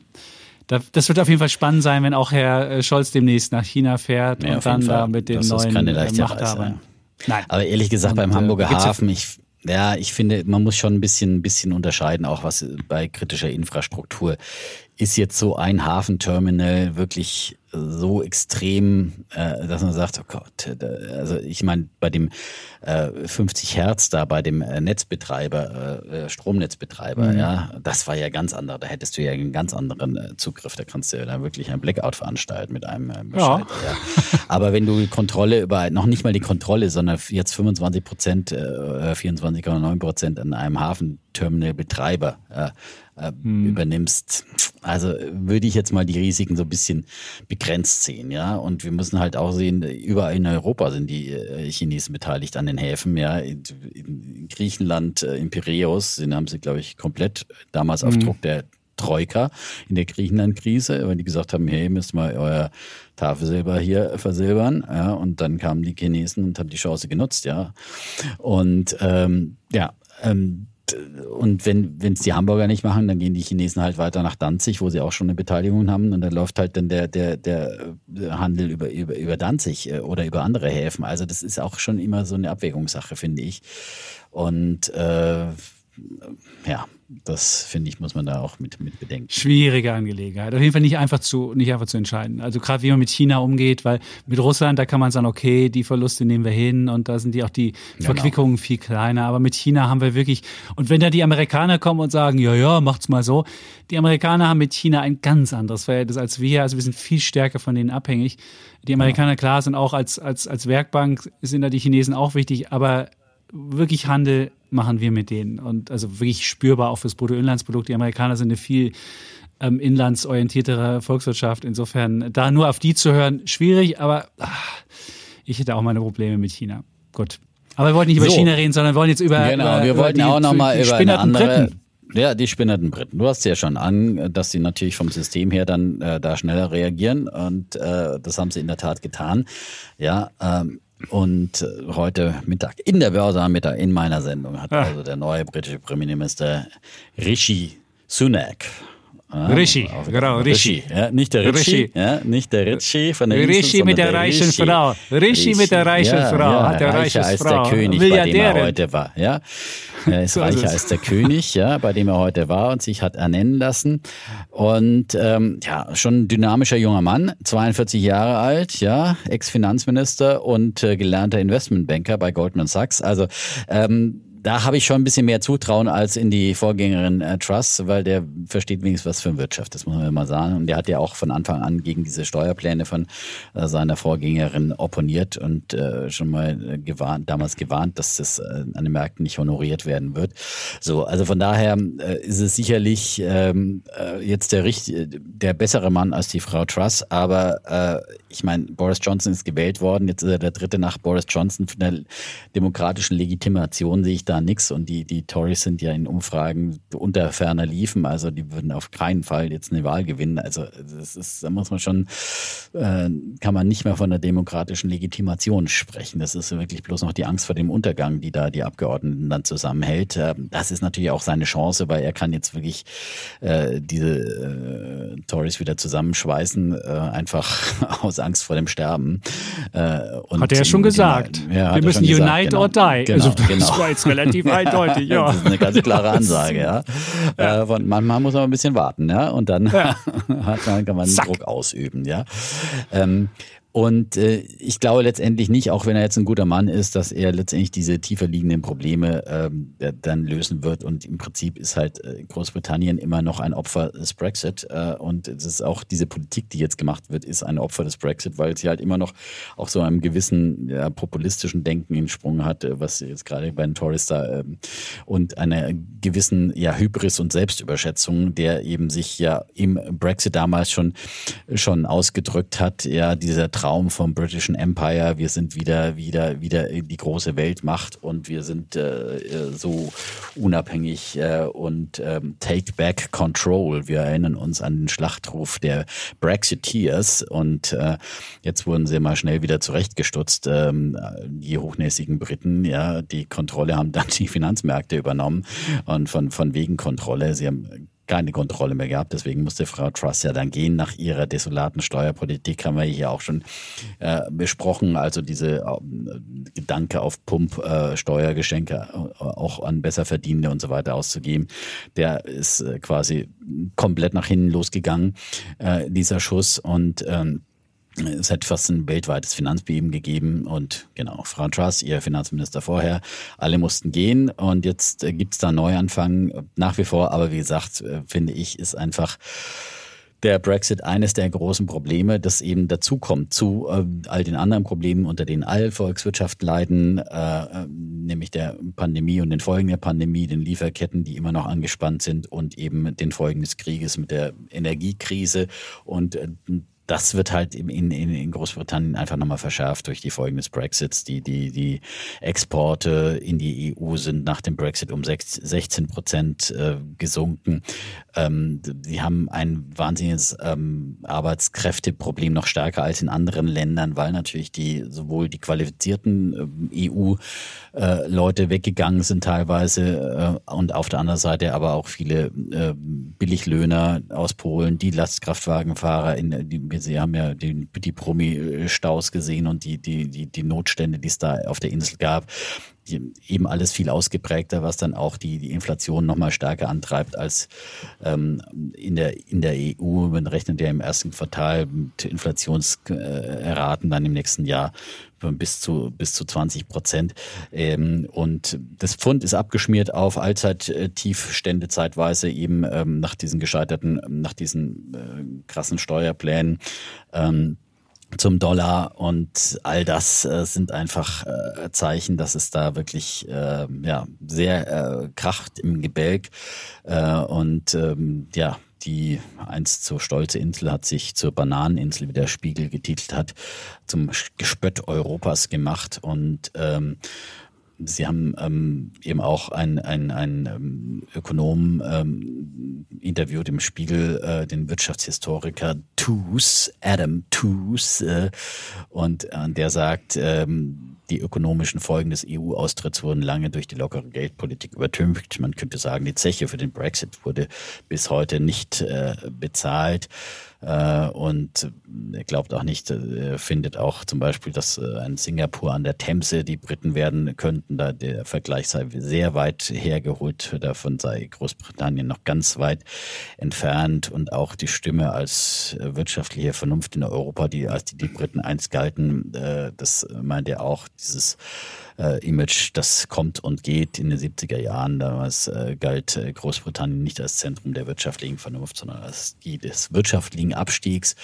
Das wird auf jeden Fall spannend sein, wenn auch Herr äh, Scholz demnächst nach China fährt ja, und dann da mit den das neuen äh, Machthabern. Nein. Aber ehrlich gesagt, und, beim Hamburger Hafen, ich, ja, ich finde, man muss schon ein bisschen, ein bisschen unterscheiden, auch was bei kritischer Infrastruktur. Ist jetzt so ein Hafenterminal wirklich so extrem, äh, dass man sagt, oh Gott, also ich meine, bei dem äh, 50 Hertz da, bei dem äh, Netzbetreiber, äh, Stromnetzbetreiber, mhm. ja, das war ja ganz anders. Da hättest du ja einen ganz anderen äh, Zugriff. Da kannst du ja da wirklich ein Blackout veranstalten mit einem äh, Bescheid. Ja. ja. Aber wenn du die Kontrolle über, noch nicht mal die Kontrolle, sondern jetzt 25 Prozent, äh, 24,9 Prozent an einem Hafenterminalbetreiber äh, äh, hm. übernimmst. Also würde ich jetzt mal die Risiken so ein bisschen begrenzt sehen, ja. Und wir müssen halt auch sehen, überall in Europa sind die äh, Chinesen beteiligt an den Häfen, ja. In, in Griechenland, äh, in Piräus, den haben sie, glaube ich, komplett damals auf hm. Druck der Troika in der Griechenland-Krise, weil die gesagt haben, hey, müsst mal euer Tafelsilber hier versilbern. Ja, und dann kamen die Chinesen und haben die Chance genutzt, ja. Und ähm, ja, ähm, und wenn es die Hamburger nicht machen, dann gehen die Chinesen halt weiter nach Danzig, wo sie auch schon eine Beteiligung haben. Und dann läuft halt dann der, der, der Handel über, über, über Danzig äh, oder über andere Häfen. Also das ist auch schon immer so eine Abwägungssache, finde ich. Und äh, ja, das finde ich, muss man da auch mit, mit bedenken. Schwierige Angelegenheit. Auf jeden Fall nicht einfach zu, nicht einfach zu entscheiden. Also gerade wie man mit China umgeht, weil mit Russland, da kann man sagen, okay, die Verluste nehmen wir hin und da sind die auch die genau. Verquickungen genau. viel kleiner. Aber mit China haben wir wirklich, und wenn da die Amerikaner kommen und sagen, ja, ja, macht's mal so, die Amerikaner haben mit China ein ganz anderes Verhältnis als wir. Also wir sind viel stärker von denen abhängig. Die Amerikaner, klar, sind auch als, als, als Werkbank, sind da die Chinesen auch wichtig, aber wirklich Handel machen wir mit denen. Und also wirklich spürbar auch fürs Bruttoinlandsprodukt. Die Amerikaner sind eine viel ähm, inlandsorientiertere Volkswirtschaft. Insofern, da nur auf die zu hören, schwierig, aber ach, ich hätte auch meine Probleme mit China. Gut. Aber wir wollten nicht über so. China reden, sondern wir wollen jetzt über. Genau, über, wir wollten die, auch nochmal über eine andere. Briten. Ja, die spinnerten Briten. Du hast ja schon an, dass sie natürlich vom System her dann äh, da schneller reagieren und äh, das haben sie in der Tat getan. Ja, ähm, und äh, heute Mittag in der Börse am Mittag in meiner Sendung hat ah. also der neue britische Premierminister Rishi Sunak Rishi, genau, Rishi. Ja, nicht der Rishi, Rishi. Ja, nicht der Rishi von der Rishi Insel, mit sondern der reichen Rishi. Frau. Rishi mit der reichen ja, Frau. Ja, Hat der reicher reiche als Frau. der König, bei dem er heute war. Ja, er ist So ist reicher es. als der König, ja, bei dem er heute war und sich hat ernennen lassen. Und ähm, ja, schon ein dynamischer junger Mann, 42 Jahre alt, ja, Ex-Finanzminister und äh, gelernter Investmentbanker bei Goldman Sachs. Also ähm, da habe ich schon ein bisschen mehr Zutrauen als in die Vorgängerin äh, Truss, weil der versteht wenigstens was für Wirtschaft, das muss man mal sagen. Und der hat ja auch von Anfang an gegen diese Steuerpläne von äh, seiner Vorgängerin opponiert und äh, schon mal äh, gewarnt, damals gewarnt, dass das äh, an den Märkten nicht honoriert werden wird. So, also von daher äh, ist es sicherlich ähm, äh, jetzt der der bessere Mann als die Frau Truss, aber ich meine, Boris Johnson ist gewählt worden, jetzt ist er der dritte nach Boris Johnson. Von der demokratischen Legitimation sehe ich da nichts und die, die Tories sind ja in Umfragen unter ferner liefen, also die würden auf keinen Fall jetzt eine Wahl gewinnen. Also das ist, da muss man schon, äh, kann man nicht mehr von der demokratischen Legitimation sprechen. Das ist wirklich bloß noch die Angst vor dem Untergang, die da die Abgeordneten dann zusammenhält. Ähm, Das ist natürlich auch seine Chance, weil er kann jetzt wirklich äh, diese äh, Tories wieder zusammenschweißen, äh, einfach aus Angst vor dem Sterben. Äh, und Hat er ja schon gesagt. Ja, Wir müssen unite genau. or die. Genau, also, das genau. war jetzt relativ eindeutig, ja. Das ist eine ganz klare Ansage, ja. Äh, von, manchmal muss man ein bisschen warten, ja. Und dann man, kann man Zack. Druck ausüben, ja. Ähm, und äh, ich glaube letztendlich nicht, auch wenn er jetzt ein guter Mann ist, dass er letztendlich diese tiefer liegenden Probleme ähm, dann lösen wird. Und im Prinzip ist halt äh, Großbritannien immer noch ein Opfer des Brexit. Äh, und es ist auch diese Politik, die jetzt gemacht wird, ist ein Opfer des Brexit, weil sie halt immer noch auch so einem gewissen ja, populistischen Denken entsprungen hat, äh, was jetzt gerade bei den Tories da ähm, und einer gewissen ja Hybris und Selbstüberschätzung, der eben sich ja im Brexit damals schon schon ausgedrückt hat, ja dieser Traum vom Britischen Empire, wir sind wieder wieder wieder die große Weltmacht und wir sind äh, äh, so unabhängig äh, und ähm, take back control. Wir erinnern uns an den Schlachtruf der Brexiteers und äh, jetzt wurden sie mal schnell wieder zurechtgestutzt. Ähm, die hochnäsigen Briten, ja, die Kontrolle haben dann die Finanzmärkte übernommen und von, von wegen Kontrolle. Sie haben keine Kontrolle mehr gehabt. Deswegen musste Frau Truss ja dann gehen. Nach ihrer desolaten Steuerpolitik haben wir hier auch schon äh, besprochen. Also diese ähm, Gedanke auf Pump, äh, Steuergeschenke äh, auch an Besserverdienende und so weiter auszugeben, der ist äh, quasi komplett nach hinten losgegangen, äh, dieser Schuss. Und ähm, es hat fast ein weltweites Finanzbeben gegeben und genau, Frau Truss, ihr Finanzminister vorher, alle mussten gehen und jetzt äh, gibt's da einen Neuanfang. Nach wie vor, aber wie gesagt, äh, finde ich, ist einfach der Brexit eines der großen Probleme, das eben dazukommt zu äh, all den anderen Problemen, unter denen alle Volkswirtschaft leiden, äh, äh, nämlich der Pandemie und den Folgen der Pandemie, den Lieferketten, die immer noch angespannt sind und eben den Folgen des Krieges mit der Energiekrise und äh, das wird halt in, in, in Großbritannien einfach nochmal verschärft durch die Folgen des Brexits. Die, die, die Exporte in die EU sind nach dem Brexit um 16 Prozent äh, gesunken. Ähm, die haben ein wahnsinniges ähm, Arbeitskräfteproblem noch stärker als in anderen Ländern, weil natürlich die sowohl die qualifizierten äh, EU-Leute weggegangen sind teilweise äh, und auf der anderen Seite aber auch viele äh, Billiglöhner aus Polen, die Lastkraftwagenfahrer in die Sie haben ja die, die Promi-Staus gesehen und die, die, die, die Notstände, die es da auf der Insel gab. Eben alles viel ausgeprägter, was dann auch die, die Inflation nochmal stärker antreibt als ähm, in, der, in der EU. Man rechnet ja im ersten Quartal mit Inflationsraten dann im nächsten Jahr bis zu, bis zu 20 Prozent. Ähm, und das Pfund ist abgeschmiert auf Allzeittiefstände zeitweise eben ähm, nach diesen gescheiterten, nach diesen äh, krassen Steuerplänen. Ähm, zum Dollar und all das äh, sind einfach äh, Zeichen, dass es da wirklich äh, ja sehr äh, kracht im Gebälk. Äh, und ähm, ja die einst so stolze Insel hat sich zur Bananeninsel, wie der Spiegel getitelt hat, zum Gespött Europas gemacht. Und ähm, Sie haben ähm, eben auch einen ein, ähm, Ökonom ähm, interviewt im Spiegel, äh, den Wirtschaftshistoriker Toos, Adam Toos, äh, und äh, der sagt, ähm, die ökonomischen Folgen des EU-Austritts wurden lange durch die lockere Geldpolitik übertüncht. Man könnte sagen, die Zeche für den Brexit wurde bis heute nicht äh, bezahlt. Äh, und er glaubt auch nicht, er findet auch zum Beispiel, dass äh, ein Singapur an der Themse, die Briten werden könnten, da der Vergleich sei sehr weit hergeholt. Davon sei Großbritannien noch ganz weit entfernt und auch die Stimme als äh, wirtschaftliche Vernunft in Europa, die als die, die Briten einst galten, das meint er auch, dieses äh, Image, das kommt und geht in den 70er Jahren. Damals äh, galt äh, Großbritannien nicht als Zentrum der wirtschaftlichen Vernunft, sondern als die des wirtschaftlichen Abstiegs.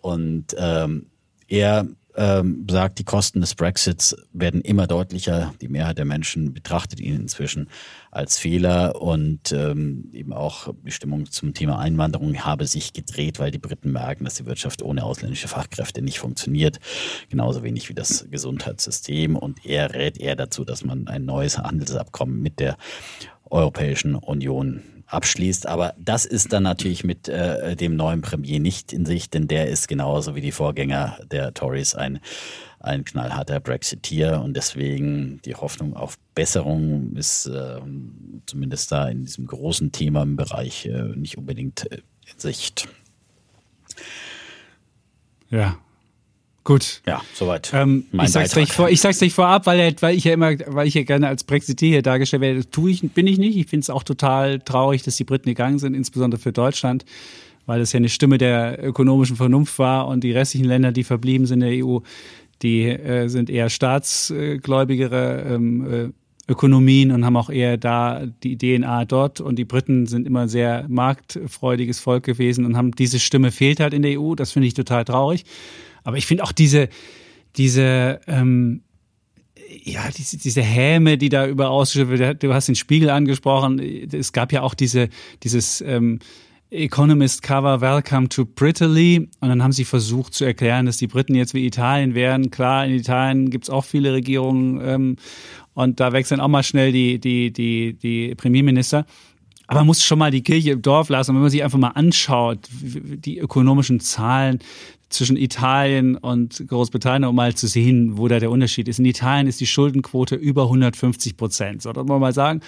Und ähm, er ähm, sagt, die Kosten des Brexits werden immer deutlicher. Die Mehrheit der Menschen betrachtet ihn inzwischen als Fehler und ähm, eben auch die Stimmung zum Thema Einwanderung habe sich gedreht, weil die Briten merken, dass die Wirtschaft ohne ausländische Fachkräfte nicht funktioniert. Genauso wenig wie das Gesundheitssystem. Und er rät eher dazu, dass man ein neues Handelsabkommen mit der Europäischen Union abschließt. Aber das ist dann natürlich mit äh, dem neuen Premier nicht in sich, denn der ist genauso wie die Vorgänger der Tories ein, ein knallharter Brexiteer und deswegen die Hoffnung auf Besserung ist äh, zumindest da in diesem großen Thema im Bereich äh, nicht unbedingt äh, in Sicht. Ja, Gut. Ja, soweit. Ähm, ich, sag's gleich vor, ich sag's gleich vorab, weil, weil ich ja immer, weil ich ja gerne als Brexiteer hier dargestellt werde. Das tue ich, bin ich nicht. Ich finde es auch total traurig, dass die Briten gegangen sind, insbesondere für Deutschland, weil es ja eine Stimme der ökonomischen Vernunft war und die restlichen Länder, die verblieben sind in der EU, die äh, sind eher staatsgläubigere ähm, äh, Ökonomien und haben auch eher da die DNA dort. Und die Briten sind immer sehr marktfreudiges Volk gewesen und haben diese Stimme fehlt halt in der EU. Das finde ich total traurig. Aber ich finde auch diese, diese, ähm, ja, diese, diese Häme, die da über wird, du hast den Spiegel angesprochen, es gab ja auch diese, dieses ähm, Economist Cover Welcome to Britaly und dann haben sie versucht zu erklären, dass die Briten jetzt wie Italien wären. Klar, in Italien gibt's auch viele Regierungen ähm, und da wechseln auch mal schnell die, die, die, die Premierminister. Aber man muss schon mal die Kirche im Dorf lassen. Und wenn man sich einfach mal anschaut, die ökonomischen Zahlen, zwischen Italien und Großbritannien, um mal zu sehen, wo da der Unterschied ist. In Italien ist die Schuldenquote über 150 Prozent, so das wollen wir mal sagen.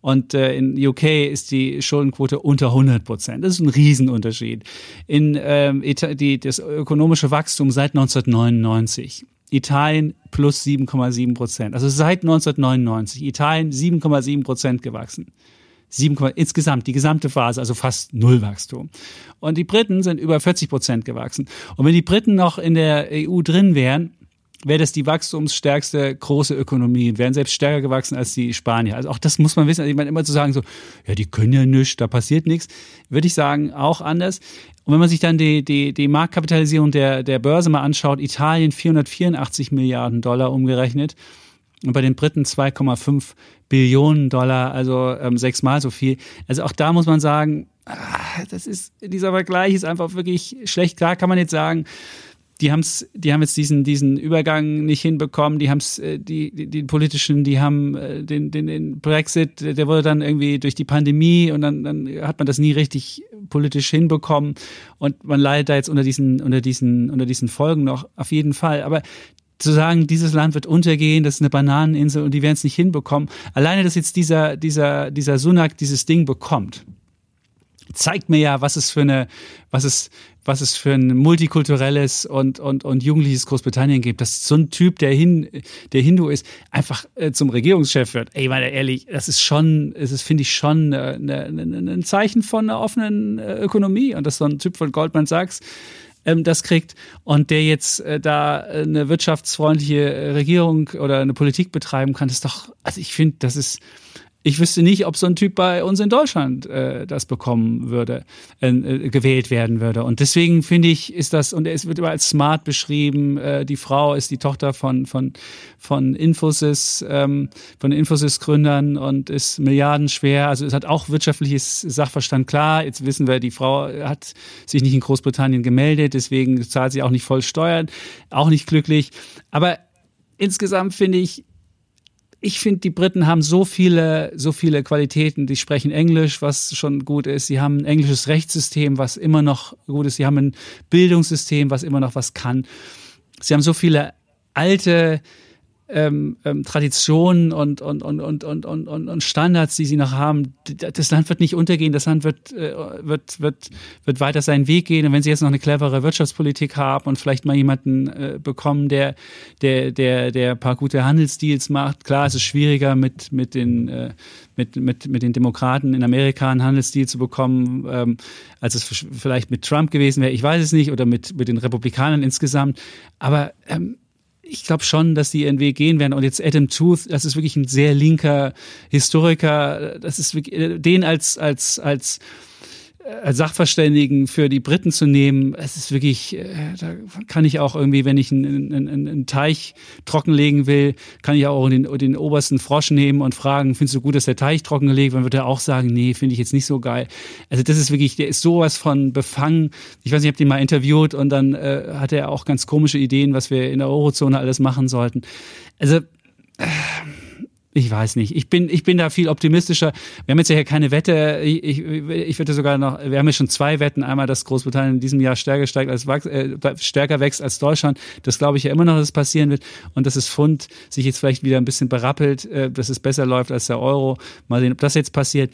Und äh, in UK ist die Schuldenquote unter 100 Prozent. Das ist ein Riesenunterschied. In ähm, die, das ökonomische Wachstum seit 1999. Italien plus 7,7 Prozent. Also seit 1999. Italien 7,7 Prozent gewachsen. 7, insgesamt, die gesamte Phase, also fast Nullwachstum. Und die Briten sind über 40 Prozent gewachsen. Und wenn die Briten noch in der EU drin wären, wäre das die wachstumsstärkste große Ökonomie, wären selbst stärker gewachsen als die Spanier. Also auch das muss man wissen. Also ich meine, immer zu sagen so, ja, die können ja nichts, da passiert nichts, würde ich sagen, auch anders. Und wenn man sich dann die, die, die Marktkapitalisierung der, der Börse mal anschaut, Italien 484 Milliarden Dollar umgerechnet, und bei den Briten 2,5 Billionen Dollar, also ähm, sechsmal so viel. Also auch da muss man sagen, ah, das ist, dieser Vergleich ist einfach wirklich schlecht. Klar kann man jetzt sagen, die haben's, die haben jetzt diesen, diesen Übergang nicht hinbekommen, die haben es, äh, die, die, die politischen, die haben äh, den, den, den Brexit, der wurde dann irgendwie durch die Pandemie und dann, dann hat man das nie richtig politisch hinbekommen und man leidet da jetzt unter diesen, unter diesen, unter diesen Folgen noch auf jeden Fall. Aber zu sagen, dieses Land wird untergehen, das ist eine Bananeninsel und die werden es nicht hinbekommen. Alleine, dass jetzt dieser, dieser, dieser Sunak dieses Ding bekommt, zeigt mir ja, was es für eine, was es, was es für ein multikulturelles und, und, und jugendliches Großbritannien gibt, dass so ein Typ, der, hin, der Hindu ist, einfach äh, zum Regierungschef wird. Ey, meine ehrlich, das ist schon, es ist, finde ich, schon äh, ne, ne, ne, ein Zeichen von einer offenen äh, Ökonomie. Und dass so ein Typ von Goldman Sachs ähm, das kriegt und der jetzt äh, da eine wirtschaftsfreundliche äh, Regierung oder eine Politik betreiben kann, ist doch, also ich finde, das ist ich wüsste nicht, ob so ein Typ bei uns in Deutschland äh, das bekommen würde, äh, äh, gewählt werden würde. Und deswegen finde ich, ist das, und es wird immer als smart beschrieben, äh, die Frau ist die Tochter von, von, von Infosys, ähm, von Infosys-Gründern und ist milliardenschwer. Also es hat auch wirtschaftliches Sachverstand klar. Jetzt wissen wir, die Frau hat sich nicht in Großbritannien gemeldet, deswegen zahlt sie auch nicht voll Steuern, auch nicht glücklich. Aber insgesamt finde ich, ich finde, die Briten haben so viele, so viele Qualitäten. Die sprechen Englisch, was schon gut ist. Sie haben ein englisches Rechtssystem, was immer noch gut ist. Sie haben ein Bildungssystem, was immer noch was kann. Sie haben so viele alte ähm, ähm, Traditionen und, und, und, und, und, und, und Standards, die sie noch haben. Das Land wird nicht untergehen, das Land wird, äh, wird, wird, wird weiter seinen Weg gehen. Und wenn sie jetzt noch eine clevere Wirtschaftspolitik haben und vielleicht mal jemanden äh, bekommen, der, der, der, der ein paar gute Handelsdeals macht, klar, es ist schwieriger mit, mit den, äh, mit, mit, mit den Demokraten in Amerika einen Handelsdeal zu bekommen, ähm, als es vielleicht mit Trump gewesen wäre. Ich weiß es nicht, oder mit, mit den Republikanern insgesamt. Aber ähm, ich glaube schon, dass die ihren Weg gehen werden. Und jetzt Adam Tooth, das ist wirklich ein sehr linker Historiker. Das ist wirklich, äh, den als, als, als als Sachverständigen für die Briten zu nehmen, es ist wirklich, äh, da kann ich auch irgendwie, wenn ich einen, einen, einen Teich trockenlegen will, kann ich auch den, den obersten Frosch nehmen und fragen, findest du gut, dass der Teich trockengelegt wird? Dann wird er auch sagen, nee, finde ich jetzt nicht so geil. Also das ist wirklich, der ist sowas von befangen. Ich weiß nicht, ich habe den mal interviewt und dann äh, hat er auch ganz komische Ideen, was wir in der Eurozone alles machen sollten. Also äh, ich weiß nicht. Ich bin, ich bin da viel optimistischer. Wir haben jetzt ja hier keine Wette. Ich, ich, ich würde sogar noch, wir haben ja schon zwei Wetten. Einmal, dass Großbritannien in diesem Jahr stärker steigt als äh, stärker wächst als Deutschland. Das glaube ich ja immer noch, dass es passieren wird. Und dass das Pfund sich jetzt vielleicht wieder ein bisschen berappelt, äh, dass es besser läuft als der Euro. Mal sehen, ob das jetzt passiert.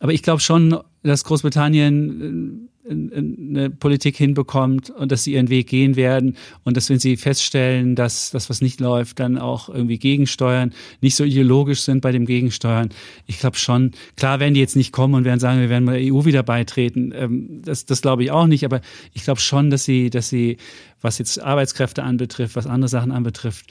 Aber ich glaube schon, dass Großbritannien äh, eine Politik hinbekommt und dass sie ihren Weg gehen werden und dass wenn sie feststellen, dass das, was nicht läuft, dann auch irgendwie gegensteuern, nicht so ideologisch sind bei dem Gegensteuern. Ich glaube schon, klar werden die jetzt nicht kommen und werden sagen, wir werden mal der EU wieder beitreten. Ähm, das, das glaube ich auch nicht, aber ich glaube schon, dass sie, dass sie, was jetzt Arbeitskräfte anbetrifft, was andere Sachen anbetrifft,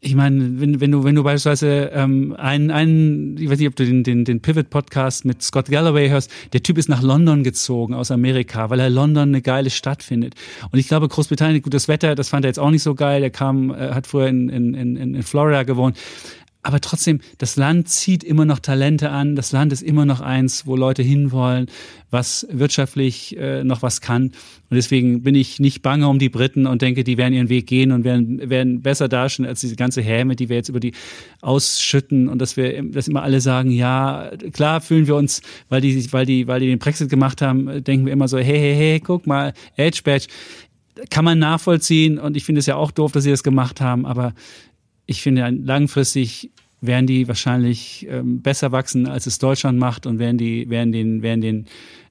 ich meine, wenn, wenn du, wenn du beispielsweise ähm, einen, einen, ich weiß nicht, ob du den, den, den Pivot-Podcast mit Scott Galloway hörst, der Typ ist nach London gezogen aus Amerika, weil er London eine geile Stadt findet. Und ich glaube, Großbritannien, gutes Wetter, das fand er jetzt auch nicht so geil. Der kam, äh, hat früher in, in, in, in Florida gewohnt. Aber trotzdem, das Land zieht immer noch Talente an. Das Land ist immer noch eins, wo Leute hinwollen, was wirtschaftlich äh, noch was kann. Und deswegen bin ich nicht bange um die Briten und denke, die werden ihren Weg gehen und werden, werden besser dastehen als diese ganze Häme, die wir jetzt über die ausschütten und dass wir, dass immer alle sagen, ja, klar fühlen wir uns, weil die, weil die, weil die den Brexit gemacht haben, denken wir immer so, hey, hey, hey, guck mal, Edge Badge. Kann man nachvollziehen und ich finde es ja auch doof, dass sie das gemacht haben, aber ich finde, langfristig werden die wahrscheinlich ähm, besser wachsen, als es Deutschland macht und werden die, werden den, werden den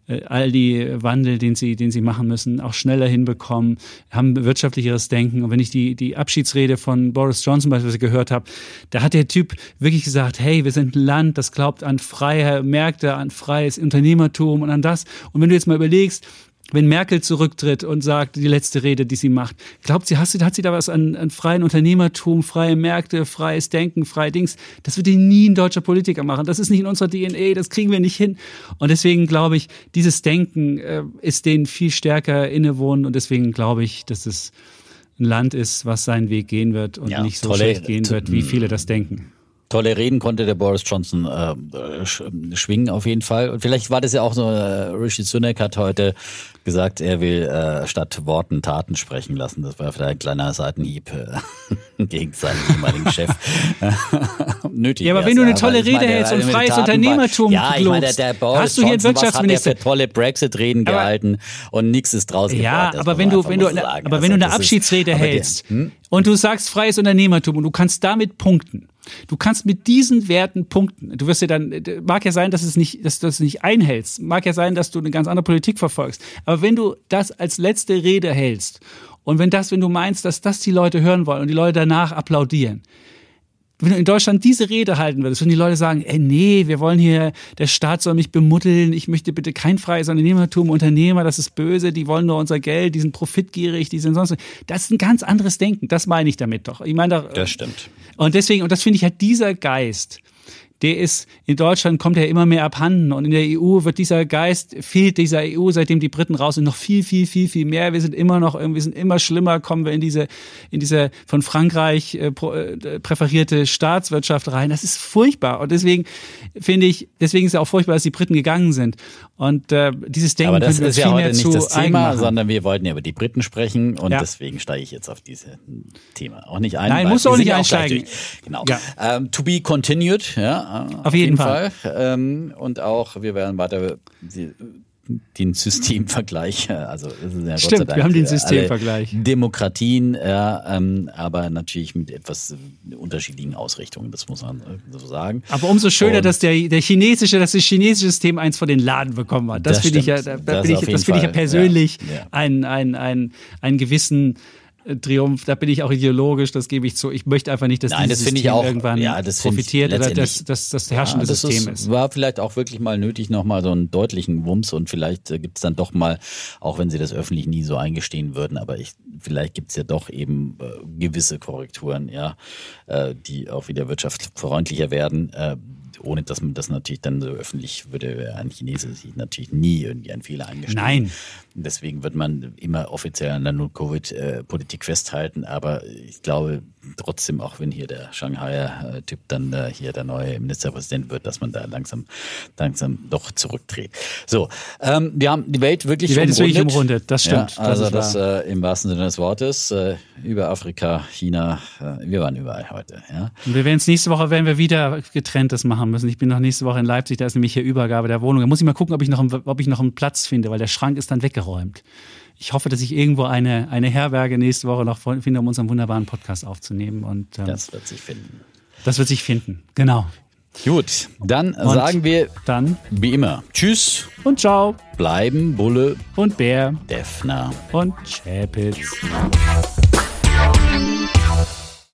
äh, all die Wandel, den sie, den sie machen müssen, auch schneller hinbekommen, haben wirtschaftlicheres Denken. Und wenn ich die, die Abschiedsrede von Boris Johnson beispielsweise gehört habe, da hat der Typ wirklich gesagt, hey, wir sind ein Land, das glaubt an freie Märkte, an freies Unternehmertum und an das. Und wenn du jetzt mal überlegst, wenn Merkel zurücktritt und sagt, die letzte Rede, die sie macht, glaubt sie, hast, hat sie da was an, an freien Unternehmertum, freie Märkte, freies Denken, freie Dings? Das wird die nie ein deutscher Politiker machen. Das ist nicht in unserer DNA, das kriegen wir nicht hin. Und deswegen glaube ich, dieses Denken äh, ist denen viel stärker innewohnen und deswegen glaube ich, dass es ein Land ist, was seinen Weg gehen wird und ja, nicht so tolle, schlecht gehen wird, wie viele das denken tolle Reden konnte der Boris Johnson äh, schwingen auf jeden Fall. Und vielleicht war das ja auch so, äh, Rishi Sunak hat heute gesagt, er will äh, statt Worten Taten sprechen lassen. Das war vielleicht ein kleiner Seitenhieb äh, gegen seinen ehemaligen Chef. Nötig. Ja, aber wenn du eine tolle Rede hältst und freies Unternehmertum ja, ich meine, der, der Boris hast du hier einen Wirtschaftsminister hat für tolle Brexit-Reden gehalten und nichts ist draus Ja, aber wenn du, wenn du, aber wenn du eine Abschiedsrede hältst hm? Und du sagst freies Unternehmertum und du kannst damit punkten, Du kannst mit diesen Werten punkten. Du wirst ja dann, mag ja sein, dass es nicht, dass du das nicht einhältst. Mag ja sein, dass du eine ganz andere Politik verfolgst. Aber wenn du das als letzte Rede hältst und wenn das, wenn du meinst, dass das die Leute hören wollen und die Leute danach applaudieren, wenn du in Deutschland diese Rede halten würdest, wenn die Leute sagen, ey, nee, wir wollen hier, der Staat soll mich bemutteln, ich möchte bitte kein freies Unternehmertum, Unternehmer, das ist böse, die wollen nur unser Geld, die sind profitgierig, die sind sonst. Das ist ein ganz anderes Denken, das meine ich damit doch. Ich meine doch. Das stimmt. Und deswegen, und das finde ich halt dieser Geist, der ist in Deutschland kommt er immer mehr abhanden und in der EU wird dieser Geist fehlt dieser EU seitdem die Briten raus sind noch viel viel viel viel mehr. Wir sind immer noch irgendwie sind immer schlimmer kommen wir in diese in diese von Frankreich äh, äh, präferierte Staatswirtschaft rein. Das ist furchtbar und deswegen finde ich deswegen ist es auch furchtbar dass die Briten gegangen sind und äh, dieses Denken aber das ist ja heute nicht das Thema sondern wir wollten ja über die Briten sprechen und ja. deswegen steige ich jetzt auf dieses Thema auch nicht ein nein muss auch nicht einsteigen genau ja. um, to be continued ja auf, jeden, jeden Fall. Fall. Ähm, und auch, wir werden weiter den Systemvergleich. Also das ist ja Stimmt, Dank wir haben den alle Systemvergleich. Demokratien, ja, ähm, aber natürlich mit etwas äh, unterschiedlichen Ausrichtungen, das muss man äh, so sagen. Aber umso schöner, Und- dass der, der chinesische, dass das chinesische System eins von den Laden bekommen hat. Das, Das finde ich ja, da, da Das ich, das finde ich ja persönlich Ja, ja. Einen, einen, einen, einen gewissen äh, Triumph. Da bin ich auch ideologisch, das gebe ich zu. Ich möchte einfach nicht, dass Nein, dieses das finde ich System auch- irgendwann ja, das profitiert oder dass das, das herrschende Ja, das System ist, ist. war vielleicht auch wirklich mal nötig, nochmal so einen deutlichen Wumms und vielleicht äh, gibt es dann doch mal, auch wenn sie das öffentlich nie so eingestehen würden, aber ich, vielleicht gibt es ja doch eben äh, gewisse Korrekturen, ja, äh, die auch wieder wirtschaftsfreundlicher werden. Äh, ohne dass man das natürlich dann so öffentlich würde ein Chinese sich natürlich nie irgendwie einen Fehler eingestehen. Nein. Deswegen wird man immer offiziell an der Null-Covid-Politik festhalten. Aber ich glaube trotzdem, auch wenn hier der Shanghaier äh, Typ dann äh, hier der neue Ministerpräsident wird, dass man da langsam, langsam doch zurückdreht. So, ähm, wir haben die Welt wirklich Die Welt ist wirklich umrundet. umrundet, das stimmt, Ja, also das das, äh, im wahrsten Sinne des Wortes äh, über Afrika, China, äh, wir waren überall heute. Ja. Und wir werden es nächste Woche werden wir wieder getrenntes machen müssen. Ich bin noch nächste Woche in Leipzig, da ist nämlich hier Übergabe der Wohnung. Da muss ich mal gucken, ob ich noch, einen- ob ich noch einen Platz finde, weil der Schrank ist dann weggeräumt. Ich hoffe, dass ich irgendwo eine, eine Herberge nächste Woche noch finde, um unseren wunderbaren Podcast aufzunehmen. Und ähm, das, Das wird sich finden. wird sich finden. Genau. Gut, dann Und sagen wir Dann wie immer Tschüss, und ciao bleiben Bulle, und Bär Defner. und Chapitz.